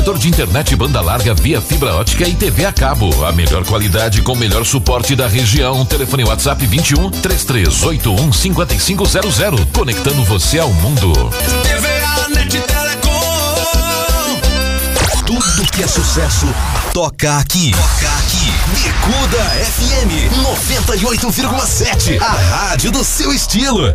Provedor de internet banda larga via fibra ótica e TV a cabo. A melhor qualidade com o melhor suporte da região. Telefone WhatsApp 21 3381 5500. Conectando você ao mundo. TVA Net Telecom. Tudo que é sucesso toca aqui. Toca aqui. Bicuda FM 98,7. A rádio do seu estilo.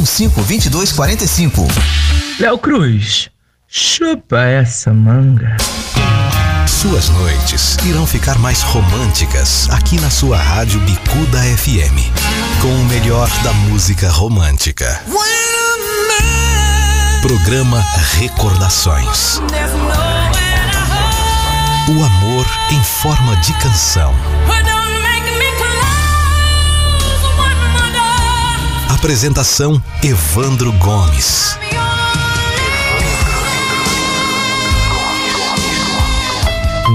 2245. Léo Cruz, chupa essa manga. Suas noites irão ficar mais românticas aqui na sua rádio Bicuda FM, com o melhor da música romântica. Programa Recordações. O amor em forma de canção. Apresentação Evandro Gomes.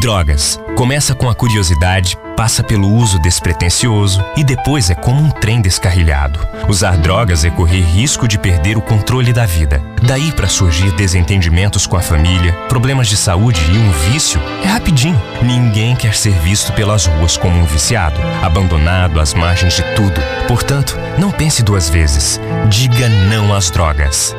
Drogas. Começa com a curiosidade, passa pelo uso despretensioso e depois é como um trem descarrilhado. Usar drogas é correr risco de perder o controle da vida. Daí para surgir desentendimentos com a família, problemas de saúde e um vício é rapidinho. Ninguém quer ser visto pelas ruas como um viciado, abandonado às margens de tudo. Portanto, não pense duas vezes. Diga não às drogas.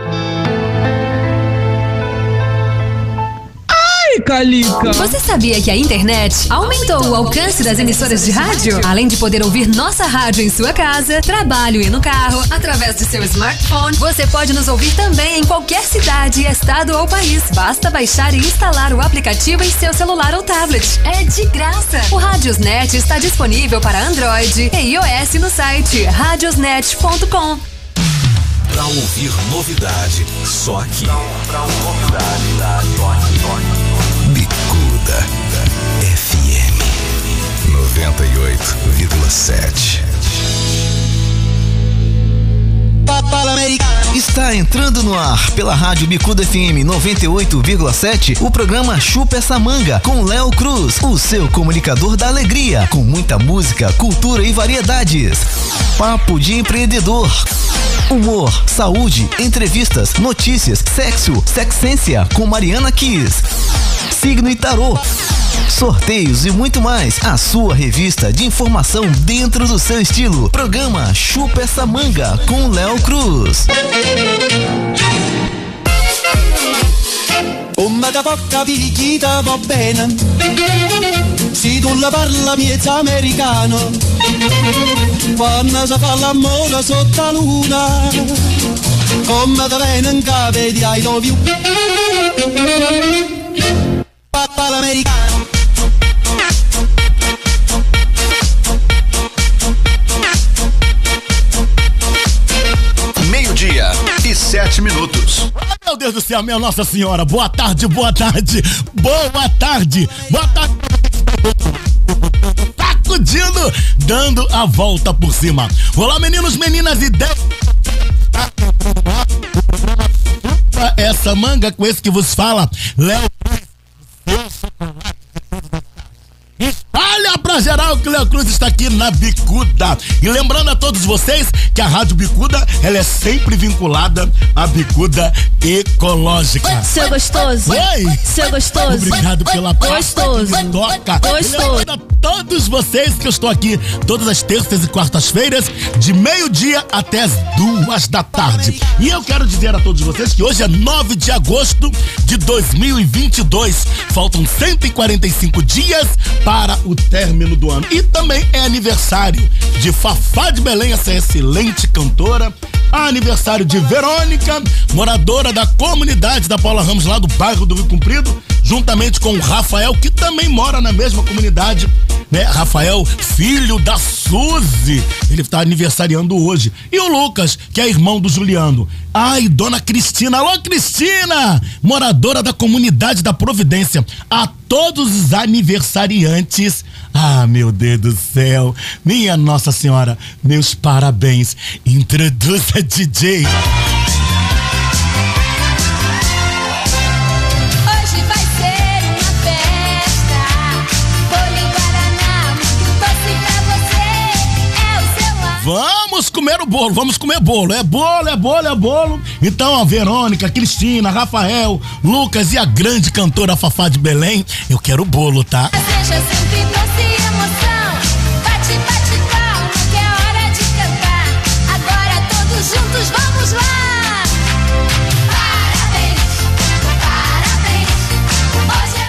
Calica. Você sabia que a internet aumentou o alcance das emissoras de rádio? Além de poder ouvir nossa rádio em sua casa, trabalho e no carro, através de seu smartphone, você pode nos ouvir também em qualquer cidade, estado ou país. Basta baixar e instalar o aplicativo em seu celular ou tablet. É de graça. O Radiosnet está disponível para Android e iOS no site radiosnet.com. Pra ouvir novidade, só aqui. Pra ouvir novidade, só aqui. 98,7. Está entrando no ar pela Rádio Bicuda FM 98,7 o programa Chupa essa manga com Léo Cruz, o seu comunicador da alegria, com muita música, cultura e variedades. Papo de empreendedor. Humor, saúde, entrevistas, notícias, sexo, sexência com Mariana Kiss signo e tarô. Sorteios e muito mais. A sua revista de informação dentro do seu estilo. Programa Chupa essa manga com Léo Cruz. Uma da poca picchita va bene Se tu la parla miezza americano Quando si fa l'amore sotto la luna Come da bene in capo di I love you americano. Meio-dia e sete minutos. Meu Deus do céu, minha Nossa Senhora. Boa tarde, boa tarde, boa tarde, boa tarde. Sacudindo, dando a volta por cima. Olá, meninos, meninas e dez. Essa manga com esse que vos fala, Léo Geral que o Leo Cruz está aqui na Bicuda. E lembrando a todos vocês que a Rádio Bicuda, ela é sempre vinculada à Bicuda Ecológica. Seu gostoso. Oi. Seu gostoso. Obrigado pela Gostoso. Que toca. Gostoso. E a todos vocês que eu estou aqui todas as terças e quartas-feiras, de meio-dia até as duas da tarde. E eu quero dizer a todos vocês que hoje é 9 de agosto de 2022. Faltam 145 dias para o término do ano. E também é aniversário de Fafá de Belém, essa excelente cantora. Aniversário de Verônica, moradora da comunidade da Paula Ramos, lá do bairro do Rio Comprido, juntamente com o Rafael, que também mora na mesma comunidade né? Rafael, filho da Suzy. Ele está aniversariando hoje. E o Lucas, que é irmão do Juliano. Ai, dona Cristina. Alô, Cristina! Moradora da comunidade da Providência. A todos os aniversariantes. Ah, meu Deus do céu. Minha Nossa Senhora, meus parabéns. Introduza DJ. Vamos comer o bolo, vamos comer bolo. É bolo, é bolo, é bolo. Então, a Verônica, Cristina, Rafael, Lucas e a grande cantora Fafá de Belém, eu quero bolo, tá? Seja sempre doce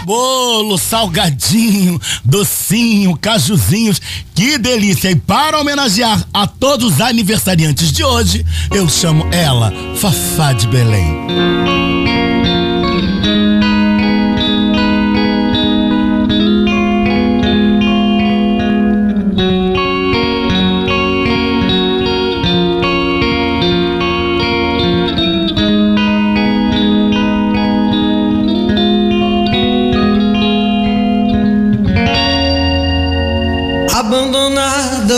Bolo, salgadinho, docinho, cajuzinhos, que delícia! E para homenagear a todos os aniversariantes de hoje, eu chamo ela, Fafá de Belém.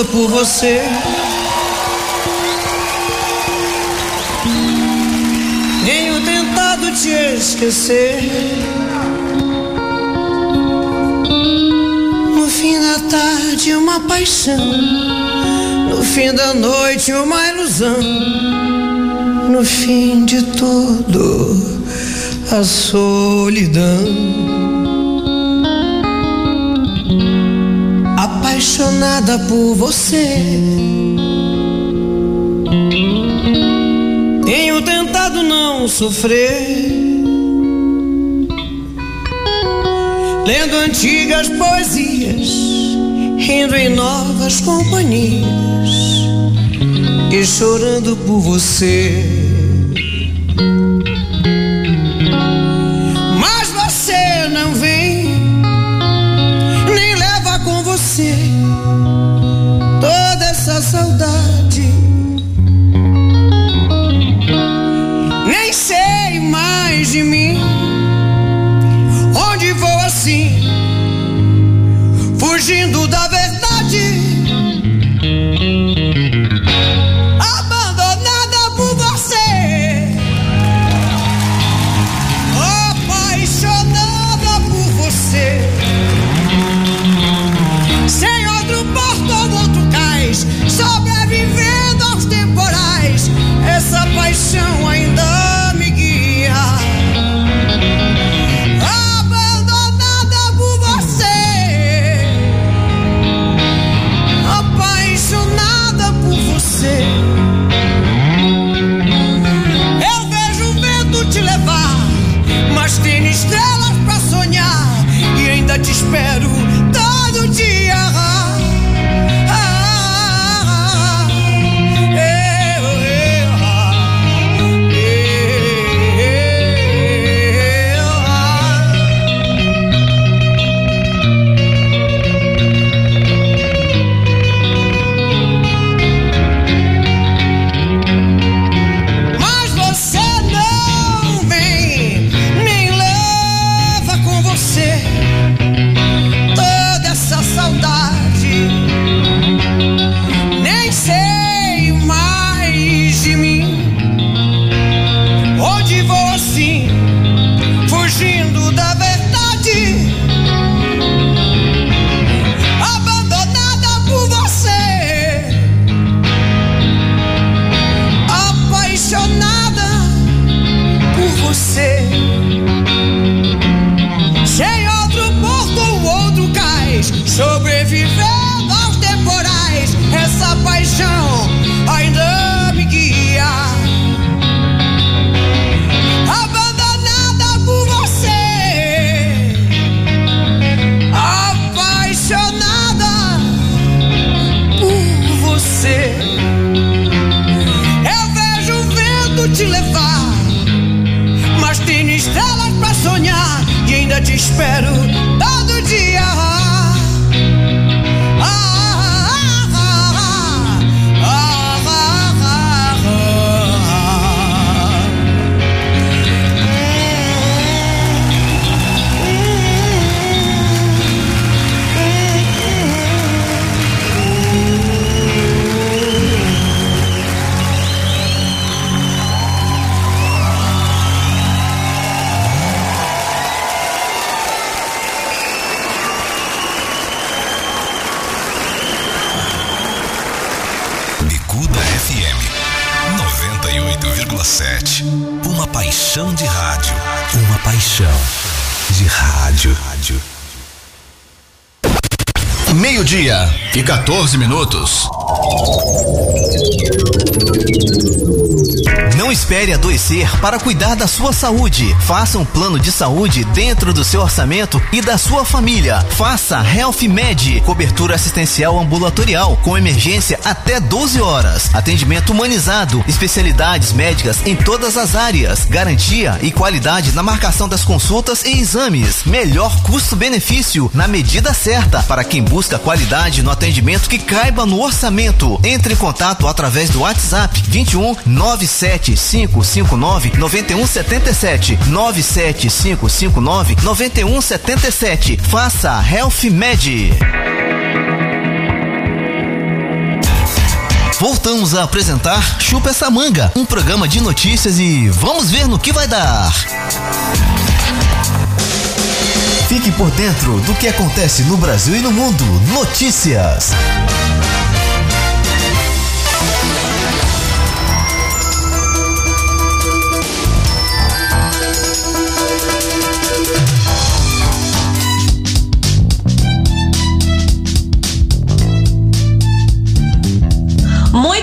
Por você. Tenho tentado te esquecer. No fim da tarde, uma paixão. No fim da noite, uma ilusão. No fim de tudo, a solidão. Apaixonada por você. Tenho tentado não sofrer, lendo antigas poesias, rindo em novas companhias e chorando por você. Mas você não vem nem leva com você 14 minutos. Espere adoecer para cuidar da sua saúde. Faça um plano de saúde dentro do seu orçamento e da sua família. Faça Health Med, cobertura assistencial ambulatorial com emergência até 12 horas. Atendimento humanizado, especialidades médicas em todas as áreas, garantia e qualidade na marcação das consultas e exames. Melhor custo-benefício na medida certa para quem busca qualidade no atendimento que caiba no orçamento. Entre em contato através do WhatsApp 21 97559 9177 97559 9177. Faça Health Med. Voltamos a apresentar Chupa essa manga, um programa de notícias e vamos ver no que vai dar. Fique por dentro do que acontece no Brasil e no mundo. Notícias.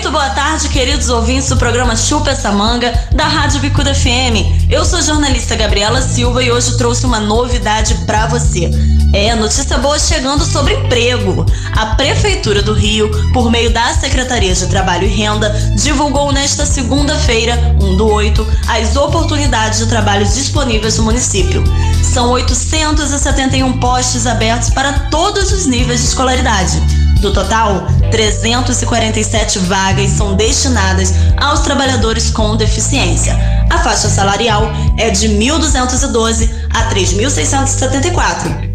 Muito boa tarde, queridos ouvintes do programa Chupa essa manga da Rádio Bicuda FM. Eu sou a jornalista Gabriela Silva e hoje trouxe uma novidade para você. É notícia boa chegando sobre emprego. A Prefeitura do Rio, por meio da Secretaria de Trabalho e Renda, divulgou nesta segunda-feira, 1 do 8, as oportunidades de trabalho disponíveis no município. São 871 postos abertos para todos os níveis de escolaridade. Do total, 347 vagas são destinadas aos trabalhadores com deficiência. A faixa salarial é de 1.212 a 3.674.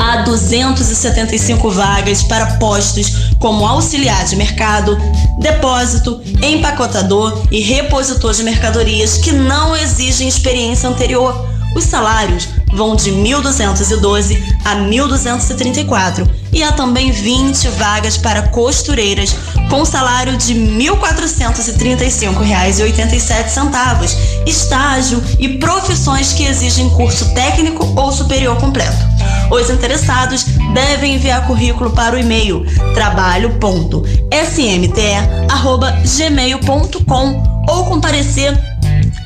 Há 275 vagas para postos como auxiliar de mercado, depósito, empacotador e repositor de mercadorias que não exigem experiência anterior. Os salários vão de 1.212 a 1.234 e há também 20 vagas para costureiras com salário de R$ 1.435,87, estágio e profissões que exigem curso técnico ou superior completo. Os interessados devem enviar currículo para o e-mail trabalho.smt@gmail.com ou comparecer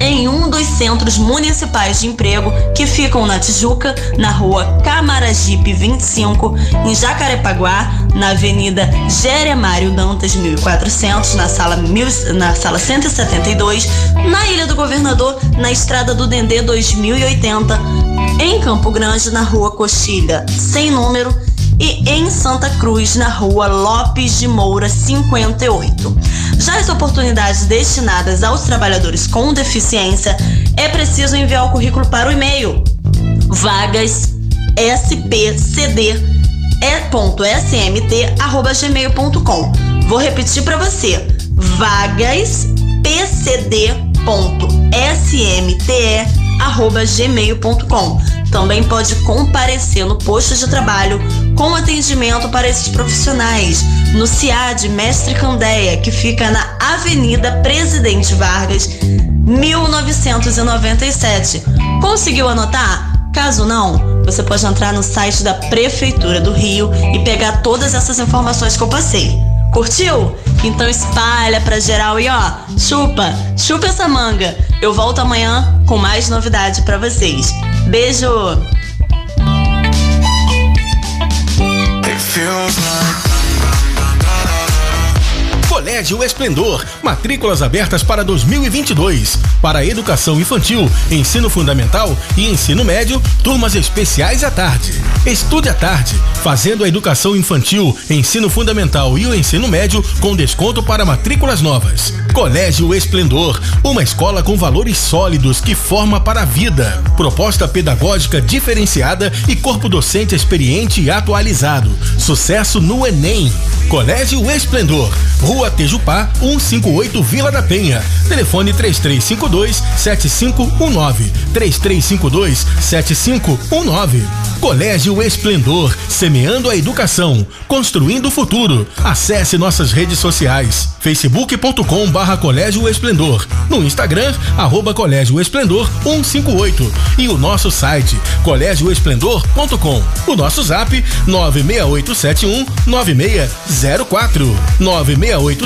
em um dos centros municipais de emprego que ficam na Tijuca, na rua Camaragipe 25, em Jacarepaguá, na Avenida Jeremário Dantas 1400, na sala, mil, na sala 172, na Ilha do Governador, na Estrada do Dendê 2080, em Campo Grande, na rua Coxilha, sem número, e em Santa Cruz, na rua Lopes de Moura 58. Já as oportunidades destinadas aos trabalhadores com deficiência, é preciso enviar o currículo para o e-mail vagas spcd. Vou repetir para você. vagas pcd.smt@gmail.com. Também pode comparecer no posto de trabalho com atendimento para esses profissionais no CIAD Mestre Candeia, que fica na Avenida Presidente Vargas, 1997. Conseguiu anotar? Caso não, você pode entrar no site da Prefeitura do Rio e pegar todas essas informações que eu passei. Curtiu? Então espalha pra geral e ó, chupa, chupa essa manga. Eu volto amanhã com mais novidade para vocês. Beijo! feels like Colégio Esplendor, matrículas abertas para 2022. Para educação infantil, ensino fundamental e ensino médio, turmas especiais à tarde. Estude à tarde, fazendo a educação infantil, ensino fundamental e o ensino médio com desconto para matrículas novas. Colégio Esplendor, uma escola com valores sólidos que forma para a vida. Proposta pedagógica diferenciada e corpo docente experiente e atualizado. Sucesso no Enem. Colégio Esplendor, Rua Matejupá 158 Vila da Penha. Telefone 3352 7519. 3352 7519. Colégio Esplendor, semeando a educação, construindo o futuro. Acesse nossas redes sociais: facebook.com barra Colégio Esplendor, no Instagram, arroba Colégio Esplendor 158 e o nosso site colégioesplendor.com. O nosso zap 96871 9604 96871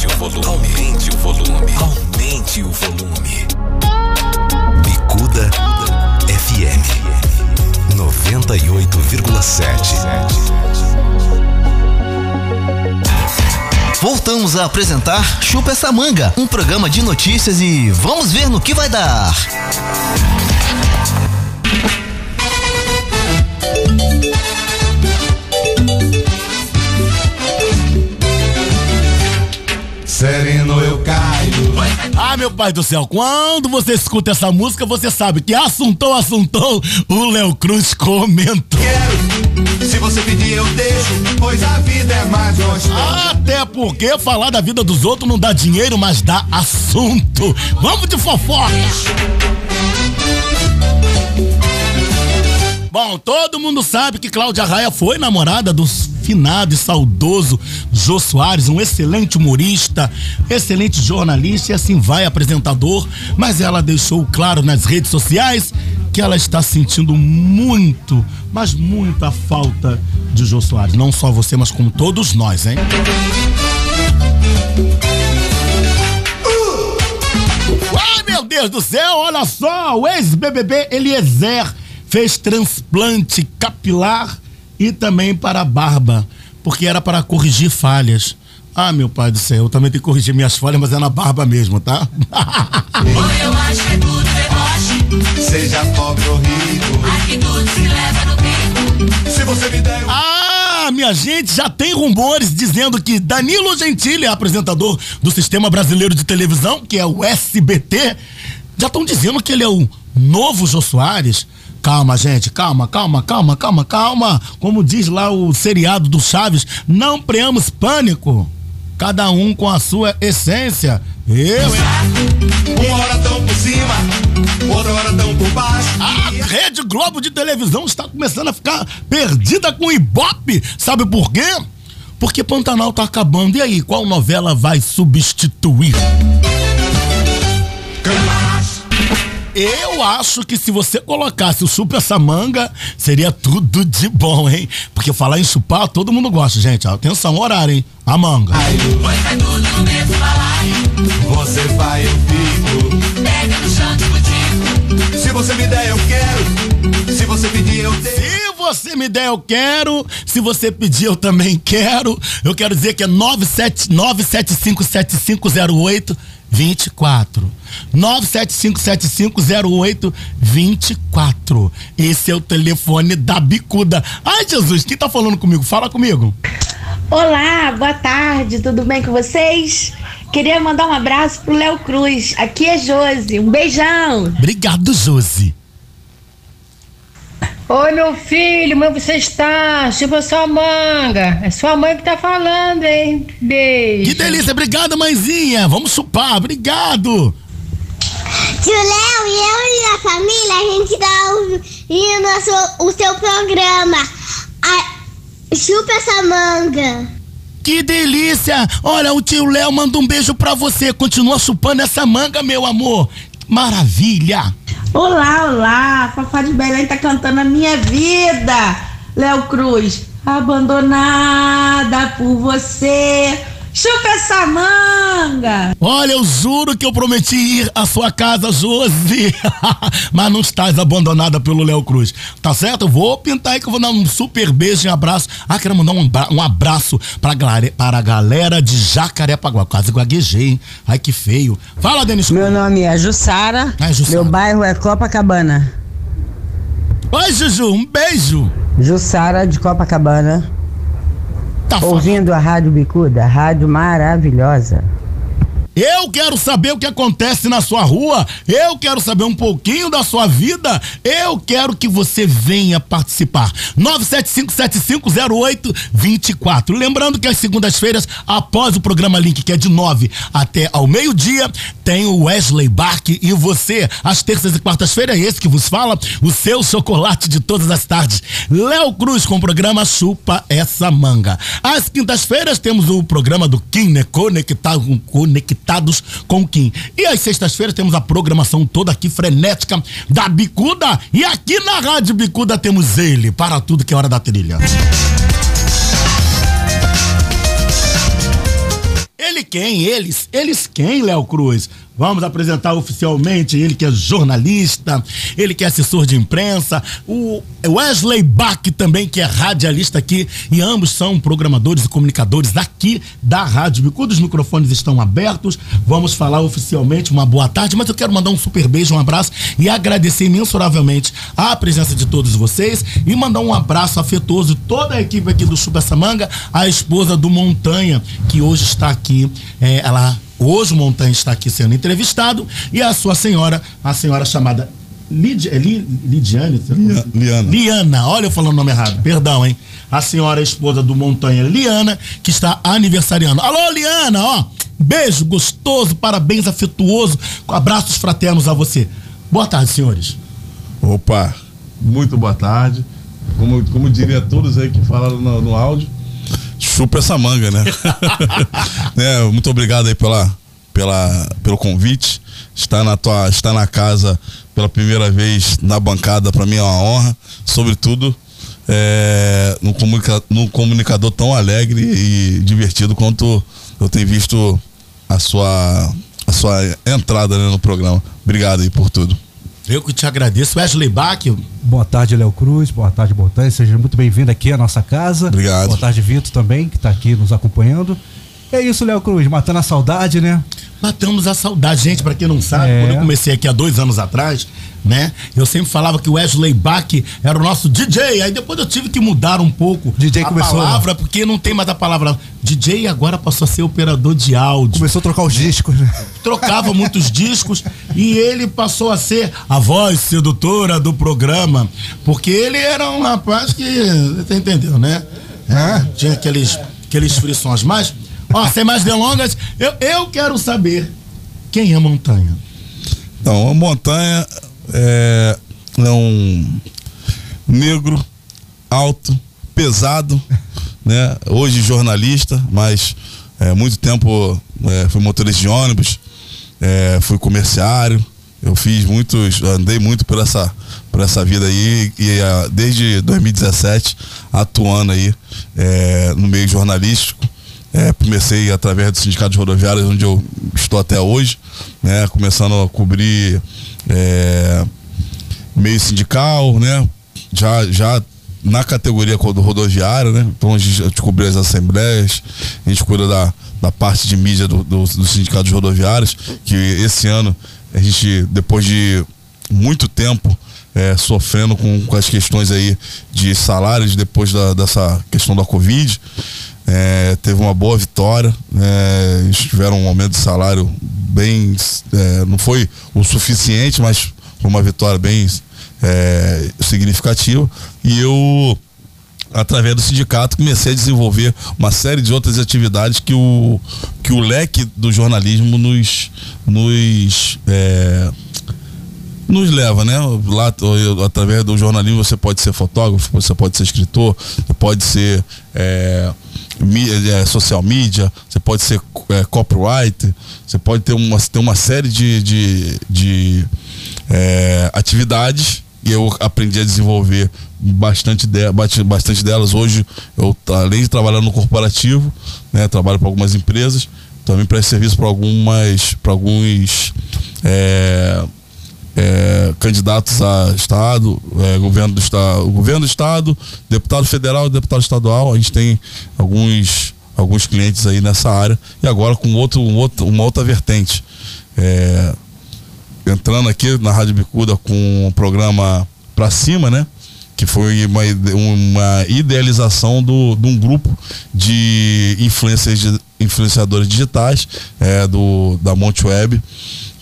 Aumente o volume. Aumente o volume. Aumente o volume. Bicuda FM 98,7. Voltamos a apresentar Chupa essa manga, um programa de notícias e vamos ver no que vai dar. Ah, meu pai do céu, quando você escuta essa música, você sabe que assuntou, assuntou, o Léo Cruz comentou. Se você pedir, eu deixo, pois a vida é mais gostosa. Até porque falar da vida dos outros não dá dinheiro, mas dá assunto. Vamos de fofoca. Bom, todo mundo sabe que Cláudia Raia foi namorada do finado e saudoso Jô Soares, um excelente humorista, excelente jornalista e assim vai apresentador, mas ela deixou claro nas redes sociais que ela está sentindo muito, mas muita falta de Jô Soares. Não só você, mas como todos nós, hein? Ai, meu Deus do céu, olha só, o ex-BBB Eliezer fez transplante capilar e também para a barba, porque era para corrigir falhas. Ah, meu pai do céu, eu também tenho que corrigir minhas falhas, mas é na barba mesmo, tá? Eu acho que é tudo deboche. Seja pobre ou rico. Aqui tudo se leva no bico. Se você me der um Ah, minha gente, já tem rumores dizendo que Danilo Gentili, apresentador do Sistema Brasileiro de Televisão, que é o SBT, já estão dizendo que ele é o novo Jô Soares. Calma, gente, calma, calma, calma, calma, calma. Como diz lá o seriado do Chaves, não preamos pânico. Cada um com a sua essência. Eu, hein? Uma hora tão por cima, outra hora tão por baixo. A Rede Globo de televisão está começando a ficar perdida com o Ibope. Sabe por quê? Porque Pantanal tá acabando. E aí, qual novela vai substituir? Eu acho que se você colocasse o Chupa essa manga, seria tudo de bom, hein? Porque falar em chupar, todo mundo gosta, gente. Atenção, horário, hein? A manga. Pois é tudo no mesmo balaio. Você vai, eu fico. Pega no chão de botico. Se você me der, eu quero. Se você pedir, eu tenho. Se você me der, eu quero. Se você pedir, eu também quero. Eu quero dizer que é 97 9757508 24. 975750824. Esse é o telefone da bicuda. Ai, Jesus, quem tá falando comigo? Fala comigo. Olá, boa tarde, tudo bem com vocês? Queria mandar um abraço pro Léo Cruz. Aqui é Josi, um beijão. Obrigado, Josi. Oi, meu filho, como você está? Chupa sua manga. É sua mãe que tá falando, hein? Beijo. Que delícia, obrigado, mãezinha. Vamos chupar, obrigado. Tio Léo e eu e a família, a gente tá ouvindo a sua- o seu programa. A- chupa essa manga. Que delícia! Olha, o tio Léo manda um beijo pra você. Continua chupando essa manga, meu amor. Maravilha! Olá, olá. Fafá de Belém tá cantando a minha vida. Léo Cruz, abandonada por você. Chupa essa manga! Olha, eu juro que eu prometi ir à sua casa, Josi. Mas não estás abandonada pelo Léo Cruz. Tá certo? Eu vou pintar aí que eu vou dar um super beijo e abraço. Ah, quero mandar um, um abraço pra, galera- para a galera de Jacarepaguá. Quase gaguejei, hein? Ai, que feio. Fala, Denis. Meu nome é Jussara. Meu bairro é Copacabana. Oi, Juju, um beijo. Jussara de Copacabana. Ouvindo a Rádio Bicuda, rádio maravilhosa. Eu quero saber o que acontece na sua rua. Eu quero saber um pouquinho da sua vida. Eu quero que você venha participar. 975750824. Lembrando que às segundas-feiras, após o programa Link, que é de 9 até ao meio-dia, tem o Wesley Bach e você, às terças e quartas-feiras, é esse que vos fala, o seu chocolate de todas as tardes. Léo Cruz com o programa Chupa Essa Manga. Às quintas-feiras temos o programa do Kim, né? Conectado, conectados com Kim. E às sextas-feiras temos a programação toda aqui frenética da Bicuda. E aqui na Rádio Bicuda temos ele, para tudo que é hora da trilha. Ele quem? Eles? Eles quem, Léo Cruz? Vamos apresentar oficialmente ele que é jornalista, ele que é assessor de imprensa, o Wesley Bach também que é radialista aqui e ambos são programadores e comunicadores aqui da Rádio Bicuda. Os microfones estão abertos. Vamos falar oficialmente uma boa tarde, mas eu quero mandar um super beijo, um abraço e agradecer imensuravelmente a presença de todos vocês e mandar um abraço afetuoso toda a equipe aqui do Chupa Samanga, a esposa do Montanha, que hoje está aqui, é, ela Hoje o Montanha está aqui sendo entrevistado e a sua senhora, a senhora chamada Lid, é Li- Lidiane? Liana. Liana, olha eu falando o nome errado, perdão, hein? A senhora esposa do Montanha, Liana, que está aniversariando. Alô, Liana, ó, beijo gostoso, parabéns afetuoso, abraços fraternos a você. Boa tarde, senhores. Opa, muito boa tarde. Como, como diria todos aí que falaram no, no áudio, chupa essa manga, né? né, Muito obrigado aí pela, pela, pelo convite. Estar na, tua, estar na casa pela primeira vez na bancada, para mim é uma honra. Sobretudo, é, num, comunica, num comunicador tão alegre e divertido quanto eu tenho visto a sua, a sua entrada né, no programa. Obrigado aí por tudo. Eu que te agradeço. Wesley Bach. Boa tarde, Léo Cruz. Boa tarde, Montanha. Seja muito bem-vindo aqui à nossa casa. Obrigado. Boa tarde, Vitor, também, que está aqui nos acompanhando. É isso, Léo Cruz, matando a saudade, né? Matamos a saudade. Gente, pra quem não sabe, É. quando eu comecei aqui há dois anos atrás, né? Eu sempre falava que o Wesley Bach era o nosso DJ. Aí depois eu tive que mudar um pouco DJ a começou, né? palavra, porque não tem mais a palavra DJ agora passou a ser operador de áudio. Começou a trocar os discos, né? Trocava muitos discos e ele passou a ser a voz sedutora do programa, porque ele era um rapaz que, você entendeu, né? É, tinha aqueles, aqueles frições. Mas, ó, sem mais delongas, eu, eu quero saber quem é Montanha. Então, a montanha é, é um negro, alto, pesado, né? Hoje jornalista, mas é, muito tempo é, fui motorista de ônibus, é, fui comerciário, eu fiz muitos, andei muito por essa, por essa vida aí e ah, desde 2017 atuando aí é, no meio jornalístico. É, comecei através do Sindicato de Rodoviários, onde eu estou até hoje, né, começando a cobrir é, meio sindical, né, já, já na categoria do rodoviário, né, então a gente, cobriu as assembleias, a gente cuida da, da parte de mídia do, do, do Sindicato de Rodoviários, que esse ano a gente, depois de muito tempo é, sofrendo com, com as questões aí de salários depois da, dessa questão da Covid, é, teve uma boa vitória, né, eles tiveram um aumento de salário bem. é, não foi o suficiente, mas foi uma vitória bem é, significativa. E eu, através do sindicato, comecei a desenvolver uma série de outras atividades que o, que o leque do jornalismo nos. nos é, nos leva, né? Lá, através do jornalismo, você pode ser fotógrafo, você pode ser escritor, pode ser é, mí- é, social media, você pode ser é, copywriter, você pode ter uma, ter uma série de, de, de, é, atividades e eu aprendi a desenvolver bastante, de, bastante delas. Hoje, eu, além de trabalhar no corporativo, né, trabalho para algumas empresas, também presto serviço para algumas, para alguns é, é, candidatos a Estado, é, governo, do estado, governo do Estado, deputado federal e deputado estadual. A gente tem alguns, alguns clientes aí nessa área e agora com outro, um outro, uma outra vertente. É, entrando aqui na Rádio Bicuda com o programa Pra Cima, né? Que foi uma, uma idealização do, de um grupo de influenciadores digitais é, do, da Monte Web,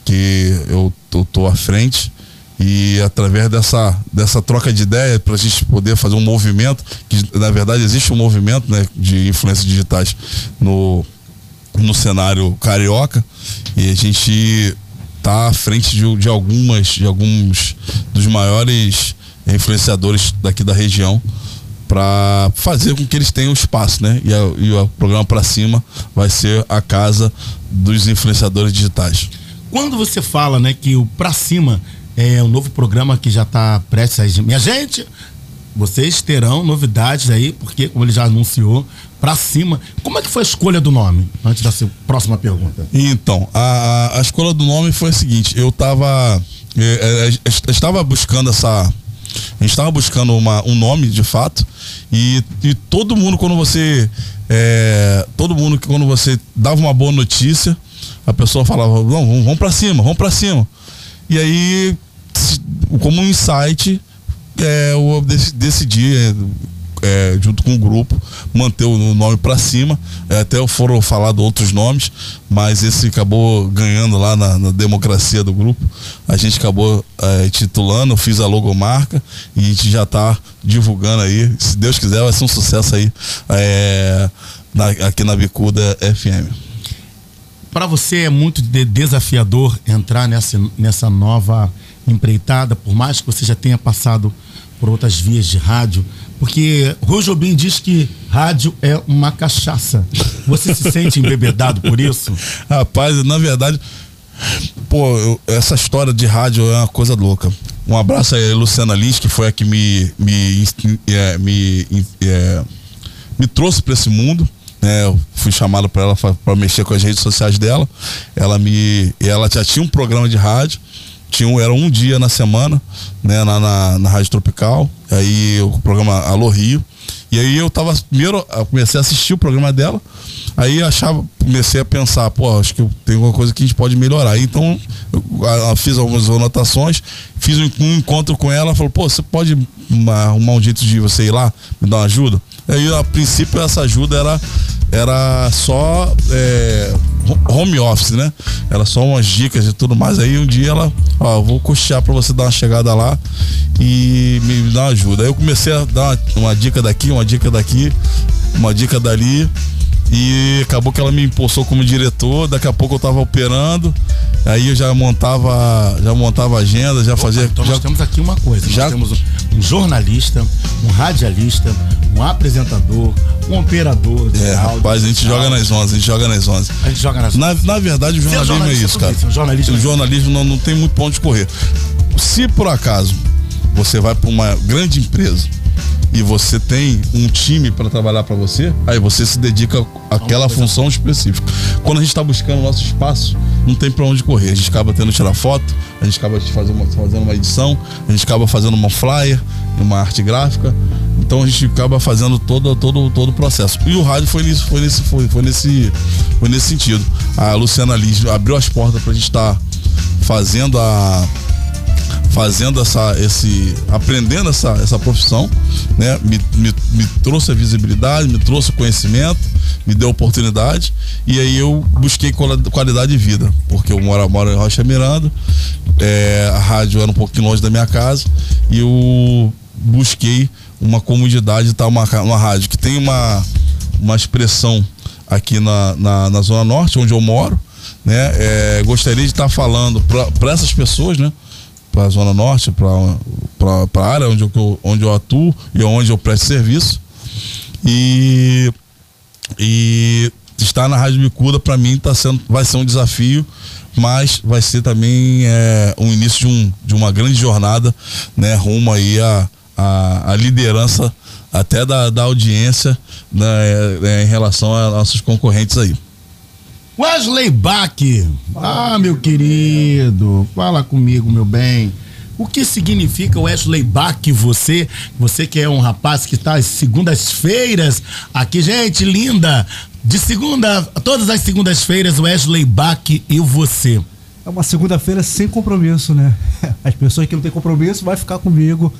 que eu tô, à frente. E através dessa, dessa troca de ideia, para a gente poder fazer um movimento, que na verdade existe um movimento né, de influências digitais no, no cenário carioca e a gente está à frente de, de algumas de alguns dos maiores influenciadores daqui da região para fazer com que eles tenham espaço, né? E, a- e o programa para cima vai ser a casa dos influenciadores digitais. Quando você fala, né, que o Pra Cima é um novo programa que já está prestes a... Minha gente, vocês terão novidades aí, porque, como ele já anunciou, Pra Cima. Como é que foi a escolha do nome? Antes da próxima pergunta. Então, a, a escolha do nome foi a seguinte, eu tava. eh, eh, eu estava buscando essa. A gente estava buscando uma, um nome de fato. E, e todo mundo, quando você. eh, todo mundo que quando você dava uma boa notícia, a pessoa falava, não, vamos, pra cima, vamos pra cima. E aí, como um insight, é, eu dec- decidi, é, é, junto com o grupo, manter o nome pra cima. É, até foram falado outros nomes, mas esse acabou ganhando lá na, na democracia do grupo. A gente acabou é, titulando, fiz a logomarca e a gente já tá divulgando aí. Se Deus quiser, vai ser um sucesso aí é, aqui na Bicuda FM. Para você é muito de- desafiador entrar nessa, nessa nova empreitada, por mais que você já tenha passado por outras vias de rádio, porque Rui Jobim diz que rádio é uma cachaça. Você se sente embebedado por isso? Rapaz, na verdade, pô, eu- essa história de rádio é uma coisa louca. Um abraço aí, Luciana Lins, que foi a que me, me, insti- é, me, é, me trouxe para esse mundo. Né, eu fui chamado para ela para mexer com as redes sociais dela. Ela me, ela já tinha um programa de rádio. Tinha era um dia na semana, né, na, na, na Rádio Tropical. Aí o programa Alô Rio. E aí eu tava. Primeiro, eu comecei a assistir o programa dela. Aí achava, comecei a pensar, pô, acho que eu- tem alguma coisa que a gente pode melhorar. Então, eu, a- fiz algumas anotações, fiz um, um encontro com ela, falou, pô, você pode uma- arrumar um jeito de você ir lá, me dar uma ajuda? Aí, a princípio, essa ajuda era, era só é, ho- home office, né? Era só umas dicas e tudo mais. Aí um dia ela, ó, vou custear pra você dar uma chegada lá e me dar uma ajuda. Aí eu comecei a dar uma, uma dica daqui, uma dica daqui, uma dica dali. E acabou que ela me impulsou como diretor, daqui a pouco eu tava operando, aí eu já montava, já montava agenda, já fazia. Então já, nós temos aqui uma coisa, Já- nós temos um, um jornalista, um radialista, um apresentador, um operador É, áudio, rapaz, a gente joga nas 11, a gente joga nas 11. A gente joga nas Na, na verdade, o Ser jornalismo é jornalista isso, é cara. isso, o jornalismo o é- jornalismo não, não tem muito ponto de correr. Se por acaso você vai para uma grande empresa e você tem um time para trabalhar para você, aí você se dedica àquela função específica. Quando a gente está buscando o nosso espaço, não tem para onde correr. A gente acaba tendo que tirar foto, a gente acaba fazendo uma, fazendo uma edição, a gente acaba fazendo uma flyer, uma arte gráfica. Então a gente acaba fazendo todo, todo, todo o processo. E o rádio foi nisso, foi nesse, foi, foi nesse, foi nesse sentido. A Luciana Liz abriu as portas para a gente estar fazendo a fazendo essa esse aprendendo essa, essa profissão né me, me, me trouxe a visibilidade me trouxe o conhecimento me deu oportunidade e aí eu busquei quali- qualidade de vida porque eu moro, moro em Rocha Miranda é, a rádio era um pouquinho longe da minha casa e eu busquei uma comodidade de estar uma, uma rádio que tem uma uma expressão aqui na, na, na Zona Norte, onde eu moro, né? É, gostaria de estar falando para essas pessoas, né? Para a Zona Norte, para a área onde eu, onde eu atuo e onde eu presto serviço. E, e estar na Rádio Bicuda para mim tá sendo, vai ser um desafio, mas vai ser também é, um início de, um, de uma grande jornada, né, rumo aí a, a, a liderança até da, da audiência né, é, em relação a nossos concorrentes aí. Wesley Bach. Ah, meu querido, fala comigo, meu bem. O que significa Wesley Bach você? Você que é um rapaz que está às segundas-feiras aqui, gente linda. De segunda, todas as segundas-feiras, Wesley Bach e você. É uma segunda-feira sem compromisso, né? As pessoas que não têm compromisso vai ficar comigo.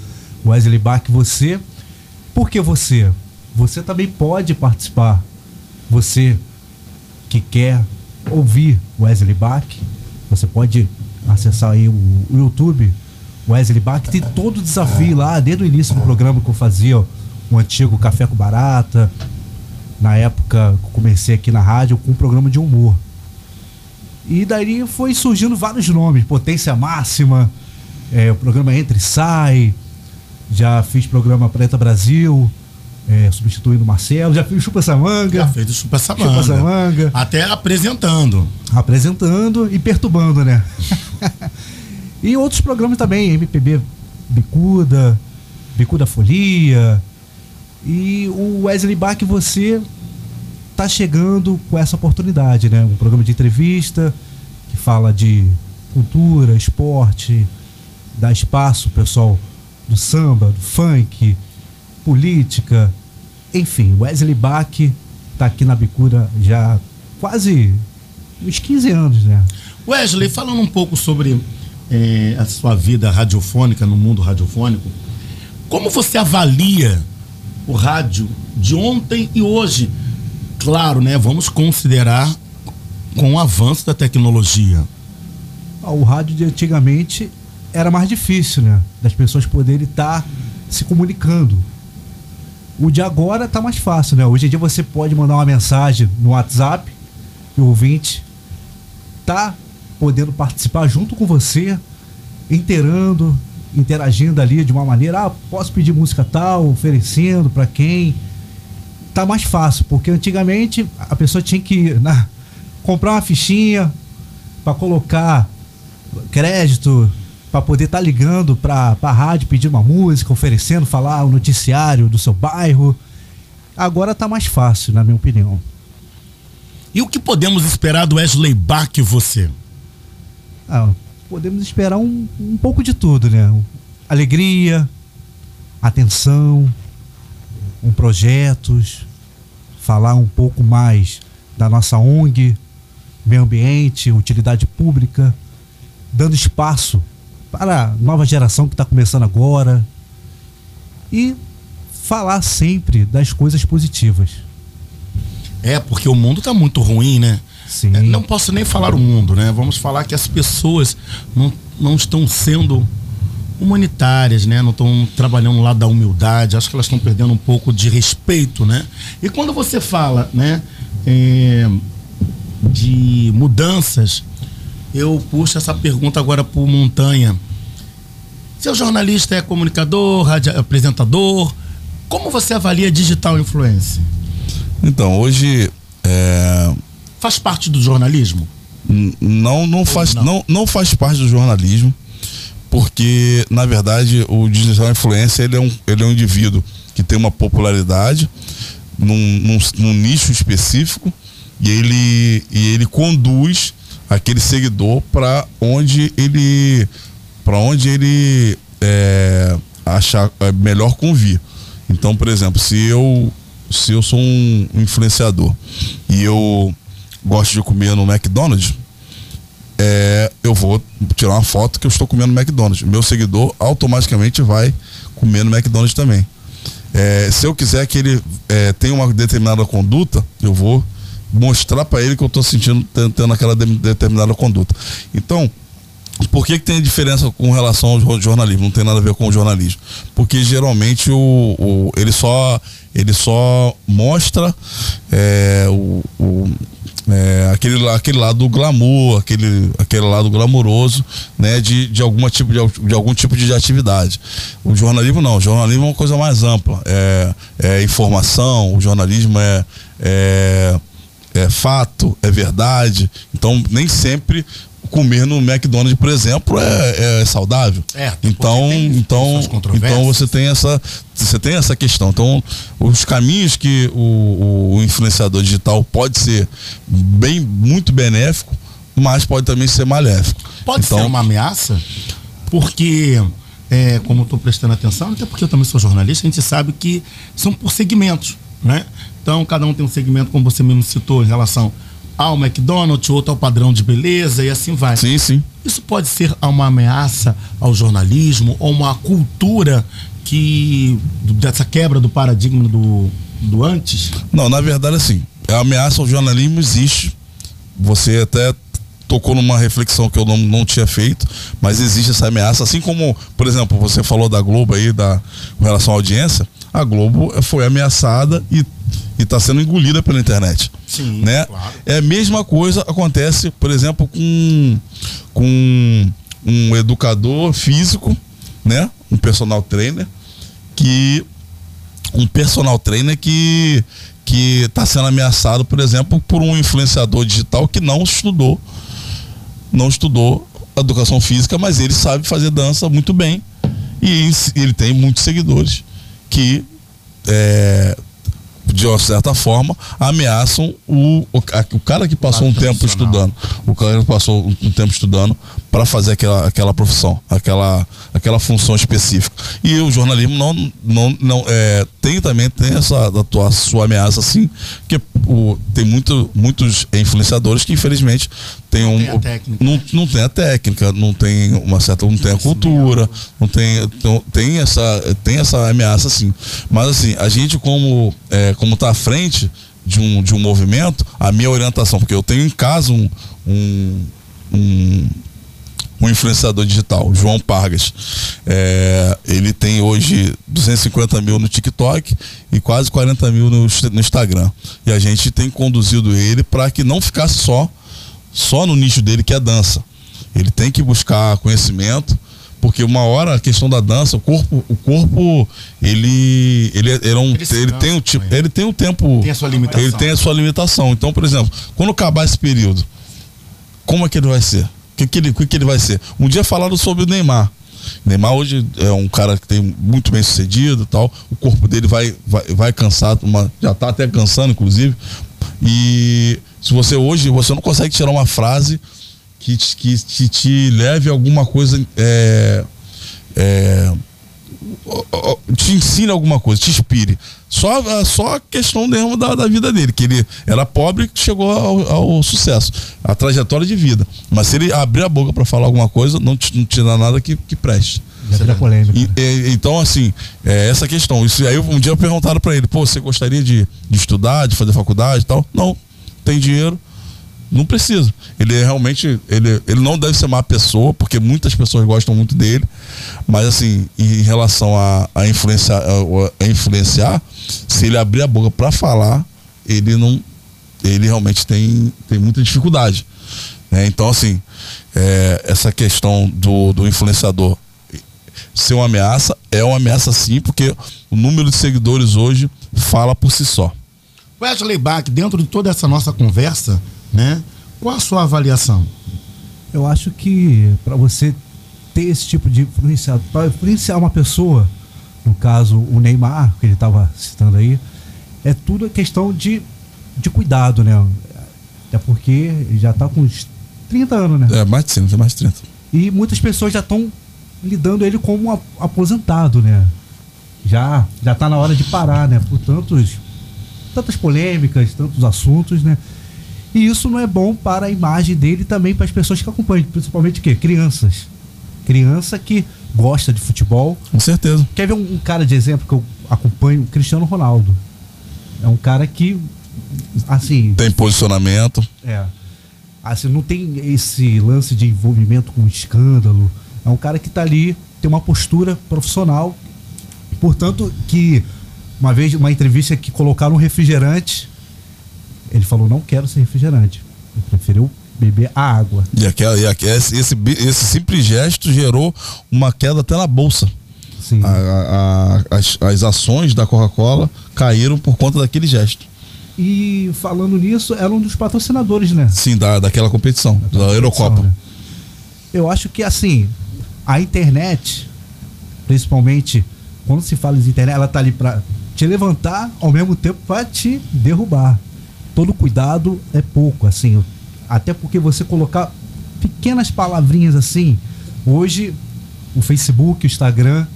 Wesley Bach, você. Por que você? Você também pode participar. Você que quer ouvir Wesley Bach, você pode acessar aí o, YouTube Wesley Bach, tem todo o desafio lá, desde o início do programa que eu fazia, o antigo Café com Barata, na época que comecei aqui na rádio com um programa de humor. E daí foi surgindo vários nomes, Potência Máxima, é, o programa Entra e Sai, já fiz programa Preta Brasil, é, substituindo o Marcelo, já fiz o Chupa Samanga. Já fez o Chupa Samanga. Chupa Samanga. Até apresentando. Apresentando e perturbando, né? e outros programas também, MPB Bicuda, Bicuda Folia. E o Wesley Bach, você tá chegando com essa oportunidade, né? Um programa de entrevista que fala de cultura, esporte, dá espaço pessoal do samba, do funk, política, enfim, Wesley Bach tá aqui na Bicuda já quase uns 15 anos, né? Wesley, falando um pouco sobre eh, a sua vida radiofônica no mundo radiofônico, como você avalia o rádio de ontem e hoje? Claro, né? Vamos considerar com o avanço da tecnologia. Ah, O rádio de antigamente era mais difícil, né? Das pessoas poderem estar se comunicando. O de agora tá mais fácil, né? Hoje em dia você pode mandar uma mensagem no WhatsApp e o ouvinte tá podendo participar junto com você, inteirando, interagindo ali de uma maneira, ah, posso pedir música tal, oferecendo para quem. Tá mais fácil, porque antigamente a pessoa tinha que né, comprar uma fichinha para colocar crédito, para poder estar ligando para a rádio, pedir uma música, oferecendo, falar o noticiário do seu bairro. Agora tá mais fácil, na minha opinião. E o que podemos esperar do Wesley Bach e você? Ah, podemos esperar um, um pouco de tudo, né? Alegria, atenção, um projetos, falar um pouco mais da nossa ONG, meio ambiente, utilidade pública, dando espaço para a nova geração que está começando agora e falar sempre das coisas positivas. É, porque o mundo tá muito ruim, né? Sim. É, não posso nem falar o mundo, né? Vamos falar que as pessoas não, não estão sendo humanitárias, né? Não estão trabalhando no lado da humildade. Acho que elas estão perdendo um pouco de respeito, né? E quando você fala, né? é, de mudanças, eu puxo essa pergunta agora pro Montanha. Seu jornalista é comunicador, rádio apresentador. Como você avalia digital influência? Então, hoje. é, Faz parte do jornalismo? Não, não faz, não? não. Não, faz parte do jornalismo, porque na verdade o digital influencer ele é um, ele é um indivíduo que tem uma popularidade num, num, num nicho específico e ele, e ele conduz aquele seguidor para onde ele para onde ele é, achar é, melhor convir. Então, por exemplo, se eu se eu sou um influenciador e eu gosto de comer no McDonald's, é, eu vou tirar uma foto que eu estou comendo no McDonald's. Meu seguidor automaticamente vai comer no McDonald's também. É, se eu quiser que ele é, tenha uma determinada conduta, eu vou mostrar para ele que eu estou sentindo ten- tendo aquela de- determinada conduta. Então, por que, que tem diferença com relação ao jo- jornalismo? Não tem nada a ver com o jornalismo. Porque geralmente o, o- ele, só, ele só mostra é, o, o- é, aquele, aquele lado do glamour, aquele, aquele lado glamouroso né, de, de, alguma tipo de, de algum tipo de atividade. O jornalismo não, o jornalismo é uma coisa mais ampla. É, é informação, o jornalismo é, é, é fato, é verdade. Então, nem sempre comer no McDonald's, por exemplo, é, é saudável. É, então, então, então você tem essa você tem essa questão. Então, os caminhos que o, o influenciador digital pode ser bem muito benéfico, mas pode também ser maléfico. Pode então, ser uma ameaça, porque, é, como eu estou prestando atenção, até porque eu também sou jornalista, a gente sabe que são por segmentos, né? Então, cada um tem um segmento, como você mesmo citou, em relação ao McDonald's, outro ao padrão de beleza e assim vai. Sim, sim. Isso pode ser uma ameaça ao jornalismo ou uma cultura que dessa quebra do paradigma do, do antes? Não, na verdade assim, a ameaça ao jornalismo existe. Você até tocou numa reflexão que eu não, não tinha feito, mas existe essa ameaça, assim como, por exemplo, você falou da Globo aí, da, com relação à audiência, a Globo foi ameaçada e está sendo engolida pela internet. Sim, né? claro. É a mesma coisa acontece, por exemplo, com, com um educador físico, né? Um personal trainer, que um personal trainer que que está sendo ameaçado, por exemplo, por um influenciador digital que não estudou, não estudou educação física, mas ele sabe fazer dança muito bem e ele tem muitos seguidores que é, de uma certa forma, ameaçam o, o, a- o cara que passou um tempo estudando. O cara que passou um, um tempo estudando para fazer aquela, aquela profissão, aquela, aquela função específica. E o jornalismo não, não, não é, tem também tem essa da tua, sua ameaça assim, que o, tem muito, muitos influenciadores que infelizmente tem um, tem a técnica. não, não tem a técnica, não tem uma certa, não tem a cultura, não tem, então, tem essa, tem essa ameaça sim. Mas assim, a gente como é, como tá à frente de um, de um movimento, a minha orientação, porque eu tenho em casa um, um, um, um influenciador digital, João Pargas. É, ele tem hoje 250 mil no TikTok e quase 40 mil no, no Instagram. E a gente tem conduzido ele para que não ficasse só só no nicho dele que é dança. Ele tem que buscar conhecimento, porque uma hora a questão da dança, o corpo, o corpo, ele ele, ele, é um, Ele tem um tipo, ele tem um tempo, Tem a sua limitação. ele tem a sua limitação. Então, por exemplo, quando acabar esse período, como é que ele vai ser? Que, que, ele, que, que ele vai ser? Um dia falaram sobre o Neymar. Neymar hoje é um cara que tem muito bem sucedido tal. O corpo dele vai, vai, vai cansar, uma, já tá até cansando, inclusive. E se você hoje, você não consegue tirar uma frase que, te- que te, te leve alguma coisa. É, é, te ensine alguma coisa, te inspire. Só, é só a questão mesmo da, da vida dele, que ele era pobre e chegou ao, ao sucesso, a trajetória de vida. Mas se ele abrir a boca para falar alguma coisa, não te, não dá nada que, que preste. E- e- então, assim, é essa questão. Isso aí um dia perguntaram para ele, pô, você gostaria de, de estudar, de fazer faculdade e tal? Não, tem dinheiro, não precisa. Ele é realmente, ele, ele não deve ser má pessoa, porque muitas pessoas gostam muito dele, mas assim, em relação a, a, influenciar, a, a influenciar, se ele abrir a boca para falar, ele não, ele realmente tem, tem muita dificuldade. né? Então, assim, é, essa questão do, do influenciador ser uma ameaça, é uma ameaça sim, porque o número de seguidores hoje fala por si só. Wesley Bach, dentro de toda essa nossa conversa, né? Qual a sua avaliação? Eu acho que para você ter esse tipo de influenciador, para influenciar uma pessoa, no caso o Neymar, que ele estava citando aí, é tudo questão de, de cuidado, né? Até porque ele já está com uns 30 anos, né? É, mais de 30, mais de 30. E muitas pessoas já estão lidando ele como a- aposentado, né? Já já tá na hora de parar, né? Por tantos tantas polêmicas, tantos assuntos, né? E isso não é bom para a imagem dele e também para as pessoas que acompanham, principalmente o quê? Crianças. Criança que gosta de futebol. Com certeza. Quer ver um, um cara de exemplo que eu acompanho? O Cristiano Ronaldo. É um cara que, assim, Tem posicionamento. é. Assim, não tem esse lance de envolvimento com escândalo. É um cara que tá ali, tem uma postura profissional. Portanto, que uma vez, uma entrevista que colocaram um refrigerante, ele falou, não quero ser refrigerante. Ele preferiu beber a água. E, aquela, e aquela- esse, esse, simples gesto gerou uma queda até na bolsa. A- a- as, as ações da Coca-Cola caíram por conta daquele gesto. E falando nisso, era um dos patrocinadores, né? Sim, da, daquela competição, da Eurocopa. né? Eu acho que assim, a internet, principalmente quando se fala de internet, ela tá ali pra te levantar, ao mesmo tempo pra te derrubar. Todo cuidado é pouco, assim. Até porque você colocar pequenas palavrinhas assim, hoje o Facebook, o Instagram,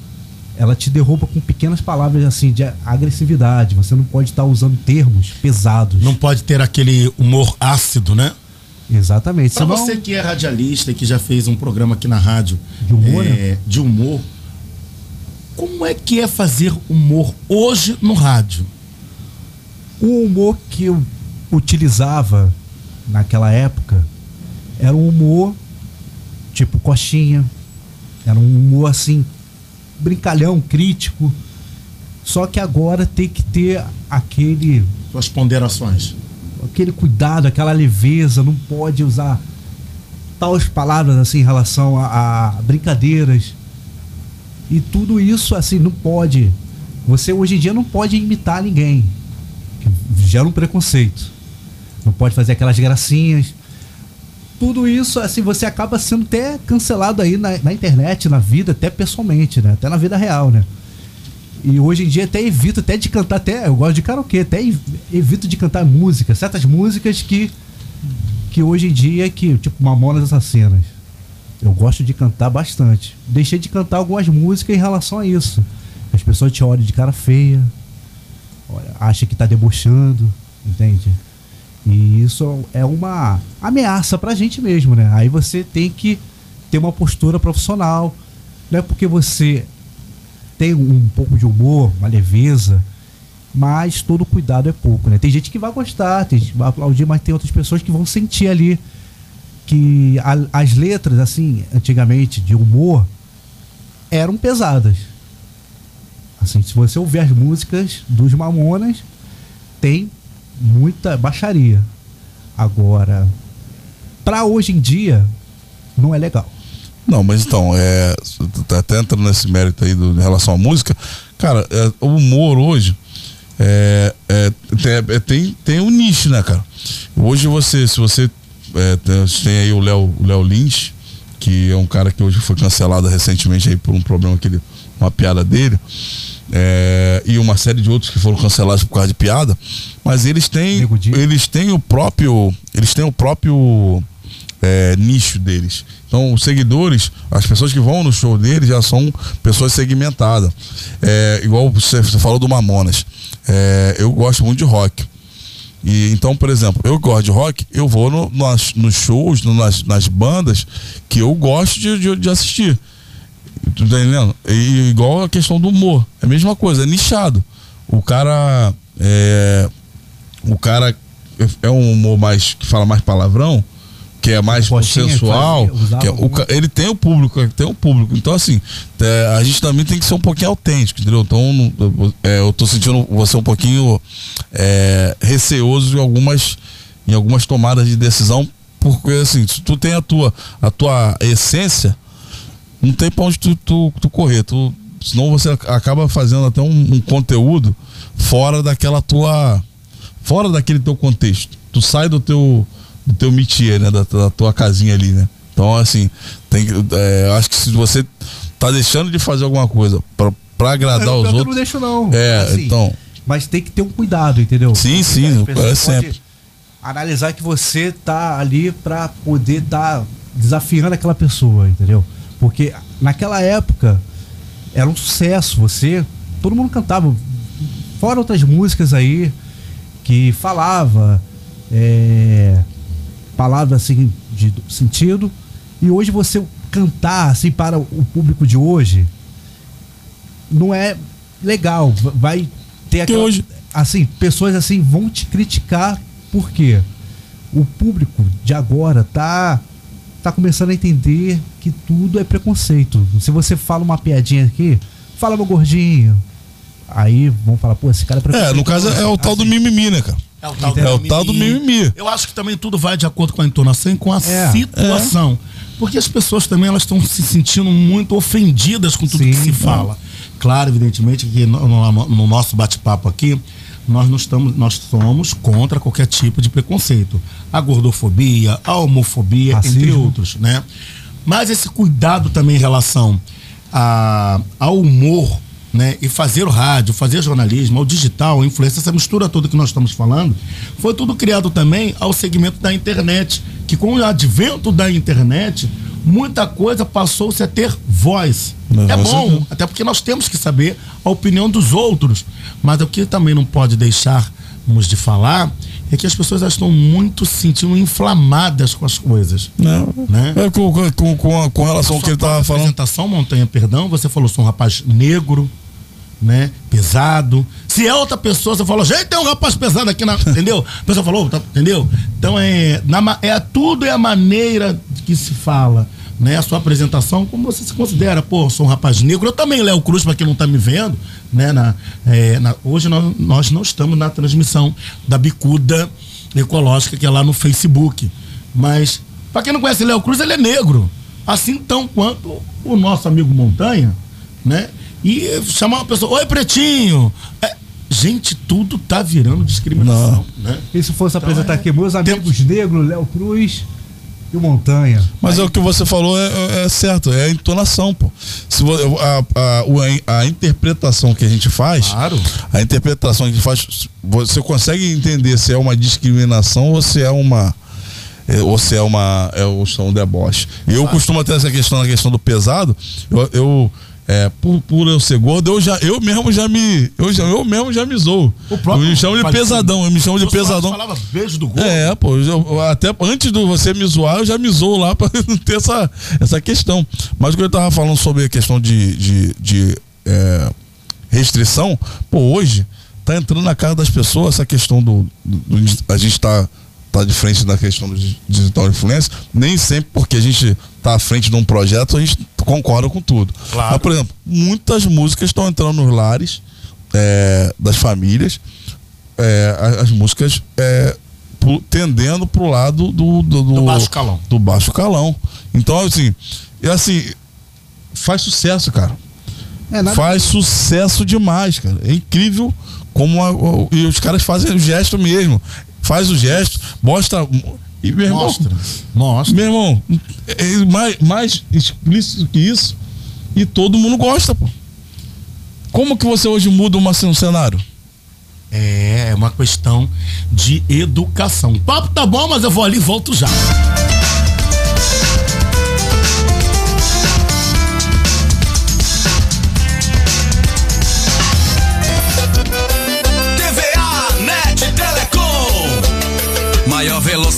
ela te derruba com pequenas palavras assim de agressividade. Você não pode estar usando termos pesados. Não pode ter aquele humor ácido, né? Exatamente. Pra senão- você que é radialista e que já fez um programa aqui na rádio De humor, é, né? de humor, como é que é fazer humor hoje no rádio? O humor que eu utilizava naquela época era um humor tipo coxinha. Era um humor assim, brincalhão, crítico. Só que agora tem que ter aquele. Suas ponderações. Aquele cuidado, aquela leveza, não pode usar tais palavras assim em relação a, a brincadeiras. E tudo isso assim não pode. Você hoje em dia não pode imitar ninguém. Que gera um preconceito. Não pode fazer aquelas gracinhas. Tudo isso, assim, você acaba sendo até cancelado aí na, na internet, na vida, até pessoalmente, né? Até na vida real, né? E hoje em dia até evito até de cantar, até eu gosto de karaokê, até ev- evito de cantar música, certas músicas que que hoje em dia que tipo Mamonas Assassinas. Eu gosto de cantar bastante. Deixei de cantar algumas músicas em relação a isso. As pessoas te olham de cara feia, acha que tá debochando, entende? E isso é uma ameaça pra gente mesmo, né? Aí você tem que ter uma postura profissional. Não é porque você tem um pouco de humor, uma leveza, mas todo cuidado é pouco, né? Tem gente que vai gostar, tem gente que vai aplaudir, mas tem outras pessoas que vão sentir ali que a- as letras, assim, antigamente, de humor, eram pesadas. Assim, se você ouvir as músicas dos Mamonas, tem muita baixaria. Agora, pra hoje em dia, não é legal. Não, mas então, é, tá até entrando nesse mérito aí do, em relação à música, cara, é, o humor hoje é, é, tem, é, tem, tem um nicho, né, cara? Hoje você, se você é, tem, aí o Léo Léo que é um cara que hoje foi cancelado recentemente aí por um problema que ele, uma piada dele, é, e uma série de outros que foram cancelados por causa de piada, mas eles têm, eles têm o próprio, eles têm o próprio é, nicho deles. Então, os seguidores, as pessoas que vão no show deles já são pessoas segmentadas. É, igual você, você falou do Mamonas. É, eu gosto muito de rock. E, então, por exemplo, eu gosto de rock, eu vou no, nas, nos shows, no- nas, nas bandas que eu gosto de, de, de assistir. Tu tá entendendo? E igual a questão do humor. É a mesma coisa, é nichado. O cara. É, o cara é um humor mais. que fala mais palavrão, que é mais Coxinha, sensual. que é o ele tem o público, tem o público. Então, assim, é, a gente também tem que ser um pouquinho autêntico, entendeu? Então, é, eu tô sentindo você um pouquinho é, receoso em algumas, em algumas tomadas de decisão, porque assim, se tu tem a tua, a tua essência, não tem pra onde tu, tu, tu correr. Tu, senão você acaba fazendo até um, um conteúdo fora daquela tua. fora daquele teu contexto. Tu sai do teu, do teu métier, né? Da, da tua casinha ali, né? Então, assim, tem, é, eu acho que se você tá deixando de fazer alguma coisa pra, pra agradar Eu- os pior que eu outros. não deixo, não. É, Assim, então. Mas tem que ter um cuidado, entendeu? Sim, sim, As é sempre. Analisar que você tá ali pra poder tá desafiando aquela pessoa, entendeu? Porque naquela época era um sucesso, você. Todo mundo cantava. Fora outras músicas aí que falava é, palavras assim de do- sentido. E hoje você cantar assim para o público de hoje não é legal. Vai ter aquela, assim, pessoas assim vão te criticar porque o público de agora tá tá começando a entender que tudo é preconceito. Se você fala uma piadinha aqui, fala meu gordinho. Aí vão falar, pô, esse cara é É, preconceituoso. no caso é o tal do mimimi, né, cara? É o tal, É o tal do mimimi. Eu acho que também tudo vai de acordo com a entonação e com a É, situação. Porque as pessoas também elas estão se sentindo muito ofendidas com tudo que se fala. Claro, evidentemente, que no, no- no nosso bate-papo aqui, nós não estamos, nós somos contra qualquer tipo de preconceito. A gordofobia, a homofobia, entre Racismo. outros, né? Mas esse cuidado também em relação a, ao humor, né? E fazer o rádio, fazer jornalismo, ao digital, a influência, essa mistura toda que nós estamos falando, foi tudo criado também ao segmento da internet, que com o advento da internet, muita coisa passou-se a ter voz. Não, é bom, até porque nós temos que saber a opinião dos outros. Mas o que também não pode deixarmos de falar é que as pessoas estão muito se sentindo inflamadas com as coisas. Não. Né? É com, com, com, com relação ao que ele estava falando. apresentação, Montanha, perdão, você falou, sou um rapaz negro, né? Pesado. Se é outra pessoa, você falou, gente, tem um rapaz pesado aqui na. Entendeu? A pessoa falou, tá, entendeu? Então é, na, é. Tudo é a maneira que se fala. Né, a sua apresentação, como você se considera, pô, sou um rapaz negro, eu também, Léo Cruz, para quem não tá me vendo, né, na, é, na- hoje nós, nós não estamos na transmissão da bicuda ecológica que é lá no Facebook, mas para quem não conhece Léo Cruz, ele é negro, assim tão quanto o nosso amigo Montanha, né? E chamar uma pessoa, oi pretinho. É, gente, tudo tá virando discriminação, né? E se fosse Então, apresentar é- aqui meus amigos negros, Léo Cruz e o Montanha. Mas é o que você falou é, é certo, é a entonação, pô. Se vo- a, a, a interpretação que a gente faz, a interpretação que a gente faz, você consegue entender se é uma discriminação ou se é uma é, ou se é uma é, ou se é um deboche. Eu costumo ter essa questão na questão do pesado. Eu, eu é, por, por eu ser gordo, eu já eu mesmo já me eu, já, eu mesmo já me zoo. Eu me chamo de pesadão, eu me chamo de pesadão. falava beijo do gordo. É, pô, eu- até antes de você me zoar, eu já me zoo lá pra não ter essa, essa questão. Mas o que eu tava falando sobre a questão de, de, de, é, restrição, pô, hoje tá entrando na cara das pessoas essa questão do. do- do- a gente tá, tá de frente da questão do di- digital influência, nem sempre porque a gente tá à frente de um projeto, a gente concorda com tudo. Claro. Mas, por exemplo, muitas músicas estão entrando nos lares é, das famílias, é, a- as músicas é, pro- tendendo pro lado do, do, do, baixo calão. do baixo calão. Então, assim, é assim, faz sucesso, cara. faz sucesso demais, cara. É incrível como a- o- e os caras fazem o gesto mesmo. Faz o gesto, mostra. E, meu irmão, Mostra. Mostra. Meu irmão, é é mais, mais explícito que isso. E todo mundo gosta, pô. Como que você hoje muda uma, um cenário? É, é uma questão de educação. O papo tá bom, mas eu vou ali e volto já.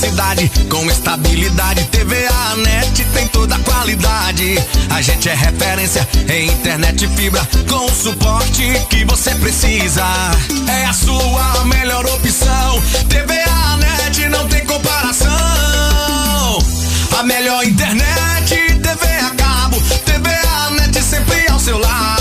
Velocidade com estabilidade. TVA Net tem toda a qualidade. A gente é referência em internet fibra com o suporte que você precisa. É a sua melhor opção. TVA Net não tem comparação. A melhor internet, TV a cabo, TVA Net sempre ao seu lado.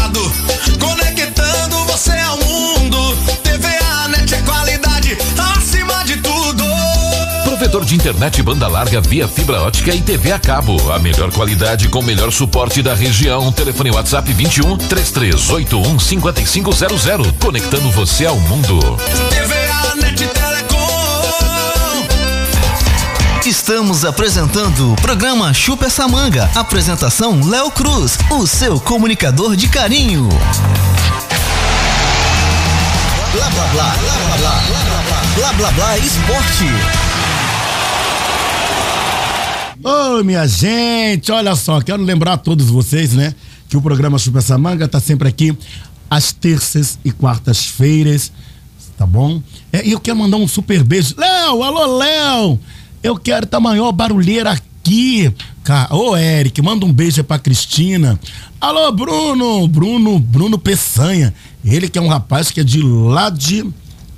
Provedor de internet banda larga via fibra ótica e TV a cabo. A melhor qualidade com o melhor suporte da região. Telefone WhatsApp 21 3381 5500. Conectando você ao mundo. TVA Net Telecom. Estamos apresentando o programa Chupa essa manga. Apresentação Léo Cruz, o seu comunicador de carinho. Blá blá blá, blá blá blá, blá blá blá, blá blá esporte. Oi, minha gente, olha só, quero lembrar a todos vocês, né, que o programa Chupa essa manga tá sempre aqui às terças e quartas-feiras, tá bom? É, E eu quero mandar um super beijo. Léo, alô, Léo! Eu quero tá maior barulheira aqui. Ô, Eric, manda um beijo pra Cristina. Alô, Bruno, Bruno, Bruno Peçanha. Ele que é um rapaz que é de lá de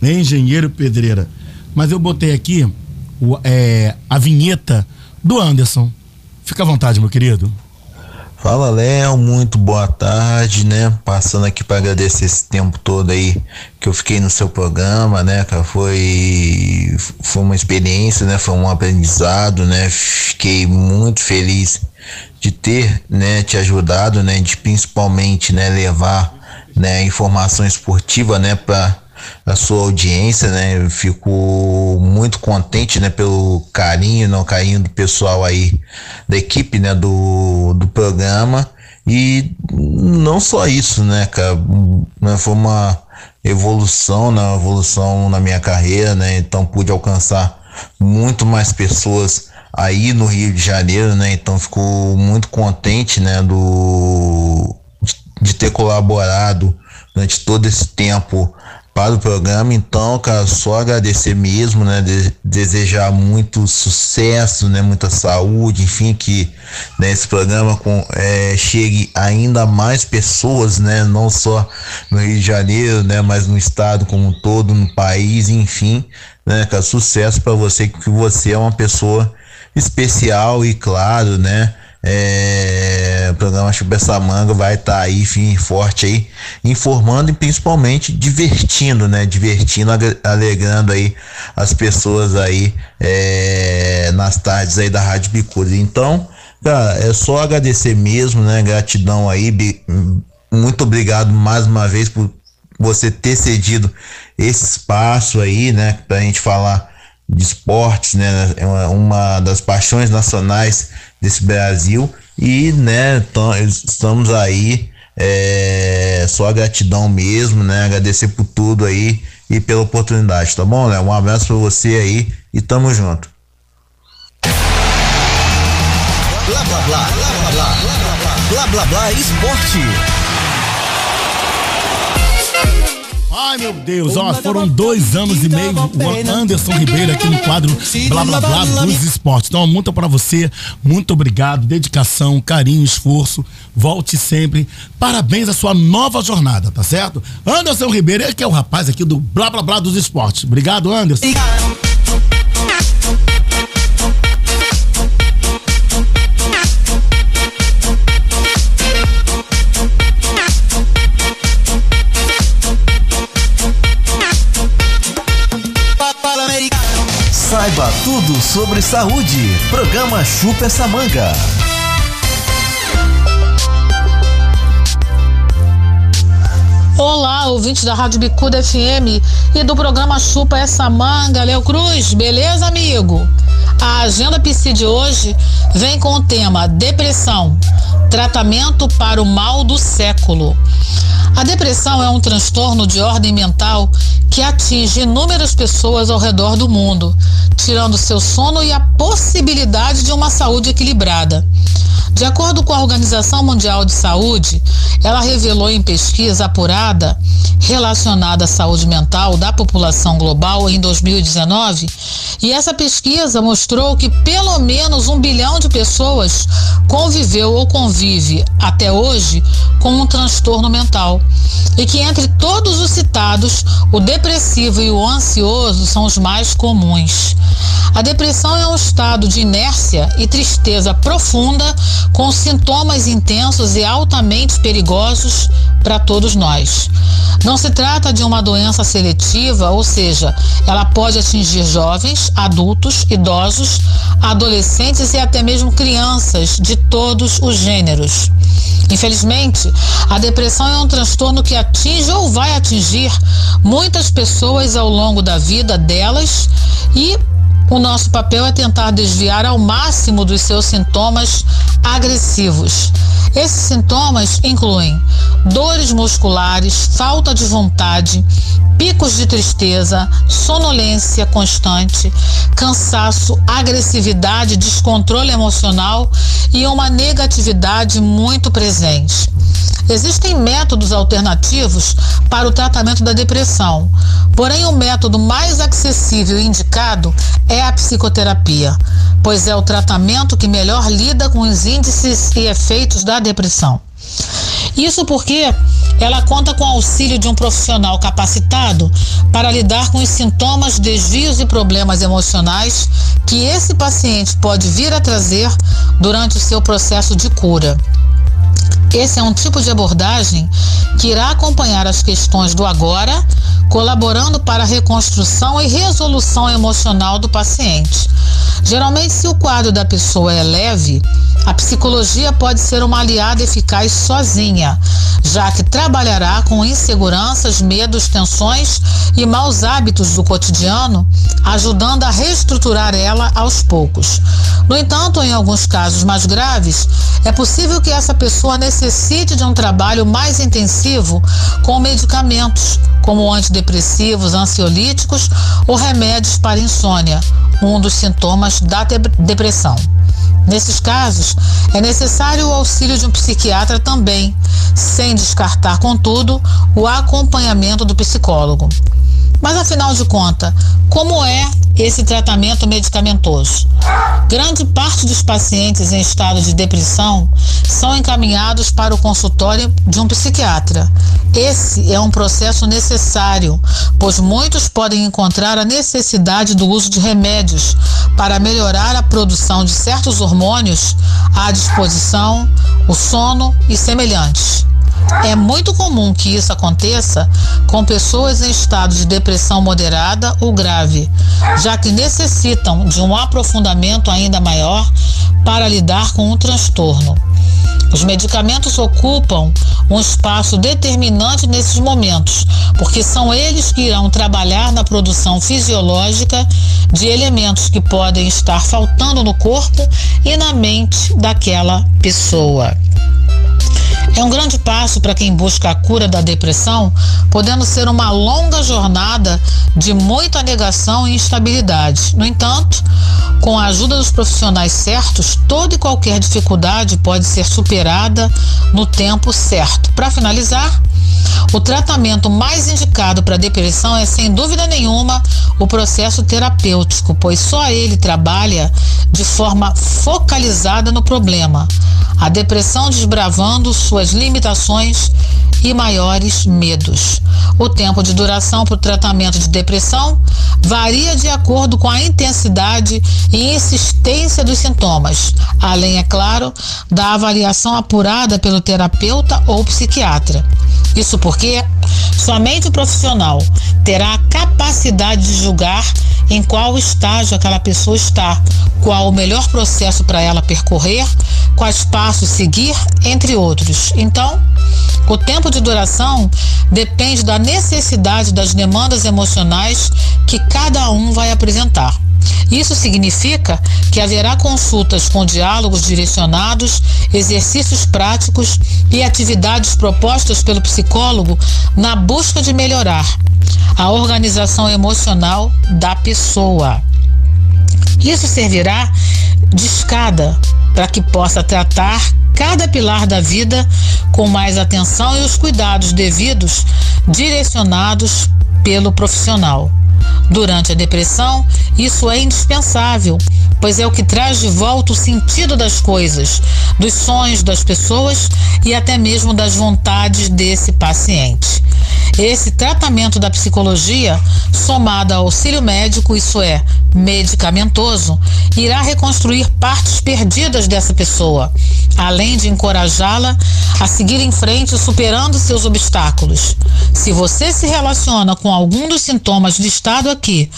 Engenheiro Pedreira. Mas eu botei aqui o- é, a vinheta do Anderson. Fica à vontade, meu querido. Fala Léo, muito boa tarde, né? Passando aqui para agradecer esse tempo todo aí que eu fiquei no seu programa, né? Foi foi uma experiência, né? Foi um aprendizado, né? Fiquei muito feliz de ter, né, te ajudado, né, de principalmente, né, levar, né, informação esportiva, né, para a sua audiência, né? Fico muito contente, né, pelo carinho, não carinho do pessoal aí da equipe, né, do, do programa. E não só isso, né, cara, né, foi uma evolução, né, uma evolução na minha carreira, né? Então pude alcançar muito mais pessoas aí no Rio de Janeiro, né? Então fico muito contente, né, do de ter colaborado durante todo esse tempo para o programa. Então, cara, só agradecer mesmo, né? De, desejar muito sucesso, né? Muita saúde, enfim, que né, esse programa com, é, chegue ainda mais pessoas, né? Não só no Rio de Janeiro, né? Mas no estado como um todo, no país, enfim, né? Cara, sucesso para você, que você é uma pessoa especial e claro, né? É, o programa essa manga vai estar tá aí firme forte aí, informando e principalmente divertindo, né? Divertindo, alegrando aí as pessoas aí é, nas tardes aí da Rádio Bicuda. Então, cara, é só agradecer mesmo, né? Gratidão aí, muito obrigado mais uma vez por você ter cedido esse espaço aí, né? Pra gente falar de esportes, né? É uma das paixões nacionais desse Brasil e, né, estamos aí, é, só gratidão mesmo, né? Agradecer por tudo aí e pela oportunidade, tá bom, né? Um abraço para você aí e tamo junto. Blá blá blá, blá blá blá, blá blá blá, blá blá esporte. Ai meu Deus, ó, foram dois anos e meio o Anderson Ribeiro aqui no quadro Blá Blá Blá dos esportes. Então, muito para você, muito obrigado, dedicação, carinho, esforço. Volte sempre. Parabéns à sua nova jornada, tá certo? Anderson Ribeiro, ele que é o rapaz aqui do Blá Blá Blá dos esportes. Obrigado, Anderson. Saiba tudo sobre saúde. Programa Chupa essa manga. Olá, ouvintes da Rádio Bicuda FM e do programa Chupa essa manga. Léo Cruz, beleza, amigo? A agenda PC de hoje vem com o tema Depressão, tratamento para o mal do século. A depressão é um transtorno de ordem mental que atinge inúmeras pessoas ao redor do mundo, tirando seu sono e a possibilidade de uma saúde equilibrada. De acordo com a Organização Mundial de Saúde, ela revelou em pesquisa apurada relacionada à saúde mental da população global em 2019, e essa pesquisa mostrou que pelo menos um bilhão de pessoas conviveu ou convive até hoje com um transtorno mental, e que entre todos os citados, o depressivo e o ansioso são os mais comuns. A depressão é um estado de inércia e tristeza profunda com sintomas intensos e altamente perigosos para todos nós. Não se trata de uma doença seletiva, ou seja, ela pode atingir jovens, adultos, idosos, adolescentes e até mesmo crianças de todos os gêneros. Infelizmente, a depressão é um transtorno que atinge ou vai atingir muitas pessoas ao longo da vida delas e o nosso papel é tentar desviar ao máximo dos seus sintomas agressivos. Esses sintomas incluem dores musculares, falta de vontade, picos de tristeza, sonolência constante, cansaço, agressividade, descontrole emocional e uma negatividade muito presente. Existem métodos alternativos para o tratamento da depressão, porém o método mais acessível e indicado é a psicoterapia, pois é o tratamento que melhor lida com os índices e efeitos da depressão. Isso porque ela conta com o auxílio de um profissional capacitado para lidar com os sintomas, desvios e problemas emocionais que esse paciente pode vir a trazer durante o seu processo de cura. Esse é um tipo de abordagem que irá acompanhar as questões do agora, colaborando para a reconstrução e resolução emocional do paciente. Geralmente, se o quadro da pessoa é leve, A psicologia pode ser uma aliada eficaz sozinha, já que trabalhará com inseguranças, medos, tensões e maus hábitos do cotidiano, ajudando a reestruturar ela aos poucos. No entanto, em alguns casos mais graves, é possível que essa pessoa necessite de um trabalho mais intensivo com medicamentos, como antidepressivos, ansiolíticos ou remédios para insônia, um dos sintomas da depressão. Nesses casos, é necessário o auxílio de um psiquiatra também, sem descartar, contudo, o acompanhamento do psicólogo. Mas afinal de contas, como é esse tratamento medicamentoso? Grande parte dos pacientes em estado de depressão são encaminhados para o consultório de um psiquiatra. Esse é um processo necessário, pois muitos podem encontrar a necessidade do uso de remédios para melhorar a produção de certos hormônios, a disposição, o sono e semelhantes. É muito comum que isso aconteça com pessoas em estado de depressão moderada ou grave, já que necessitam de um aprofundamento ainda maior para lidar com o transtorno. Os medicamentos ocupam um espaço determinante nesses momentos, porque são eles que irão trabalhar na produção fisiológica de elementos que podem estar faltando no corpo e na mente daquela pessoa. É um grande passo para quem busca a cura da depressão, podendo ser uma longa jornada de muita negação e instabilidade. No entanto, com a ajuda dos profissionais certos, toda e qualquer dificuldade pode ser superada no tempo certo. Para finalizar, o tratamento mais indicado para depressão é, sem dúvida nenhuma, o processo terapêutico, pois só ele trabalha de forma focalizada no problema. A depressão desbravando suas limitações e maiores medos. O tempo de duração para o tratamento de depressão varia de acordo com a intensidade e insistência dos sintomas, além, é claro, da avaliação apurada pelo terapeuta ou psiquiatra. Isso porque somente o profissional terá a capacidade de julgar em qual estágio aquela pessoa está, qual o melhor processo para ela percorrer, quais passos seguir, entre outros. Então, o tempo de duração depende da necessidade das demandas emocionais que cada um vai apresentar. Isso significa que haverá consultas com diálogos direcionados, exercícios práticos e atividades propostas pelo psicólogo na busca de melhorar a organização emocional da pessoa. Isso servirá de escada para que possa tratar cada pilar da vida com mais atenção e os cuidados devidos direcionados pelo profissional. Durante a depressão, isso é indispensável, pois é o que traz de volta o sentido das coisas, dos sonhos das pessoas e até mesmo das vontades desse paciente. Esse tratamento da psicologia, somado ao auxílio médico, isso é, medicamentoso, irá reconstruir partes perdidas dessa pessoa, além de encorajá-la a seguir em frente superando seus obstáculos. Se você se relaciona com algum dos sintomas aqui,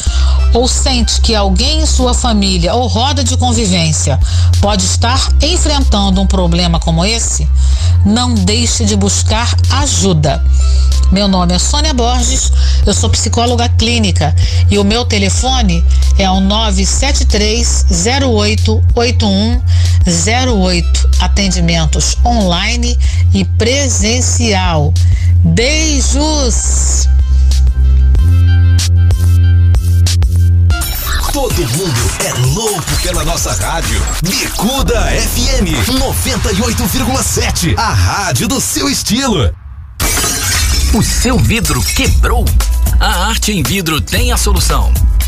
ou sente que alguém em sua família ou roda de convivência pode estar enfrentando um problema como esse, não deixe de buscar ajuda. Meu nome é Sônia Borges, eu sou psicóloga clínica e o meu telefone é o 973088108. Atendimentos online e presencial. Beijos! Todo mundo é louco pela nossa rádio. Bicuda FM 98,7. A rádio do seu estilo. O seu vidro quebrou? A Arte em Vidro tem a solução.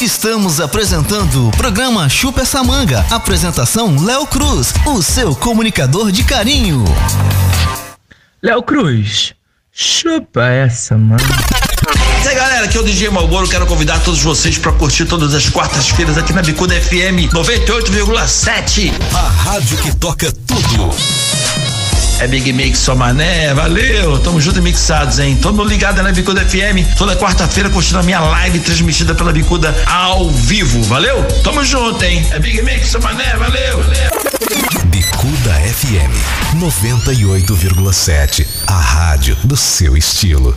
Estamos apresentando o programa Chupa essa manga. Apresentação Léo Cruz, o seu comunicador de carinho. Léo Cruz, chupa essa manga. E aí galera, aqui é o DJ Malboro, quero convidar todos vocês para curtir todas as quartas-feiras aqui na Bicuda FM 98,7. A rádio que toca tudo. É Big Mix só mané, valeu, tamo junto e mixados, hein? Mundo ligado na Bicuda FM, toda quarta-feira curtindo a minha live transmitida pela Bicuda ao vivo, valeu? Tamo junto, hein? É Big Mix só mané, valeu, valeu. Bicuda FM 98,7. A rádio do seu estilo.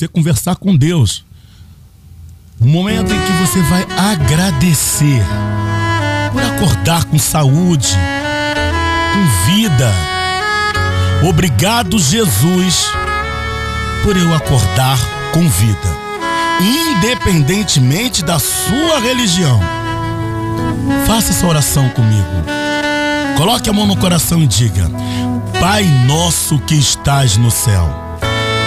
Você conversar com Deus. O momento em que você vai agradecer por acordar com saúde, com vida. Obrigado, Jesus, por eu acordar com vida, independentemente da sua religião. Faça essa oração comigo. Coloque a mão no coração e diga: Pai nosso que estás no céu,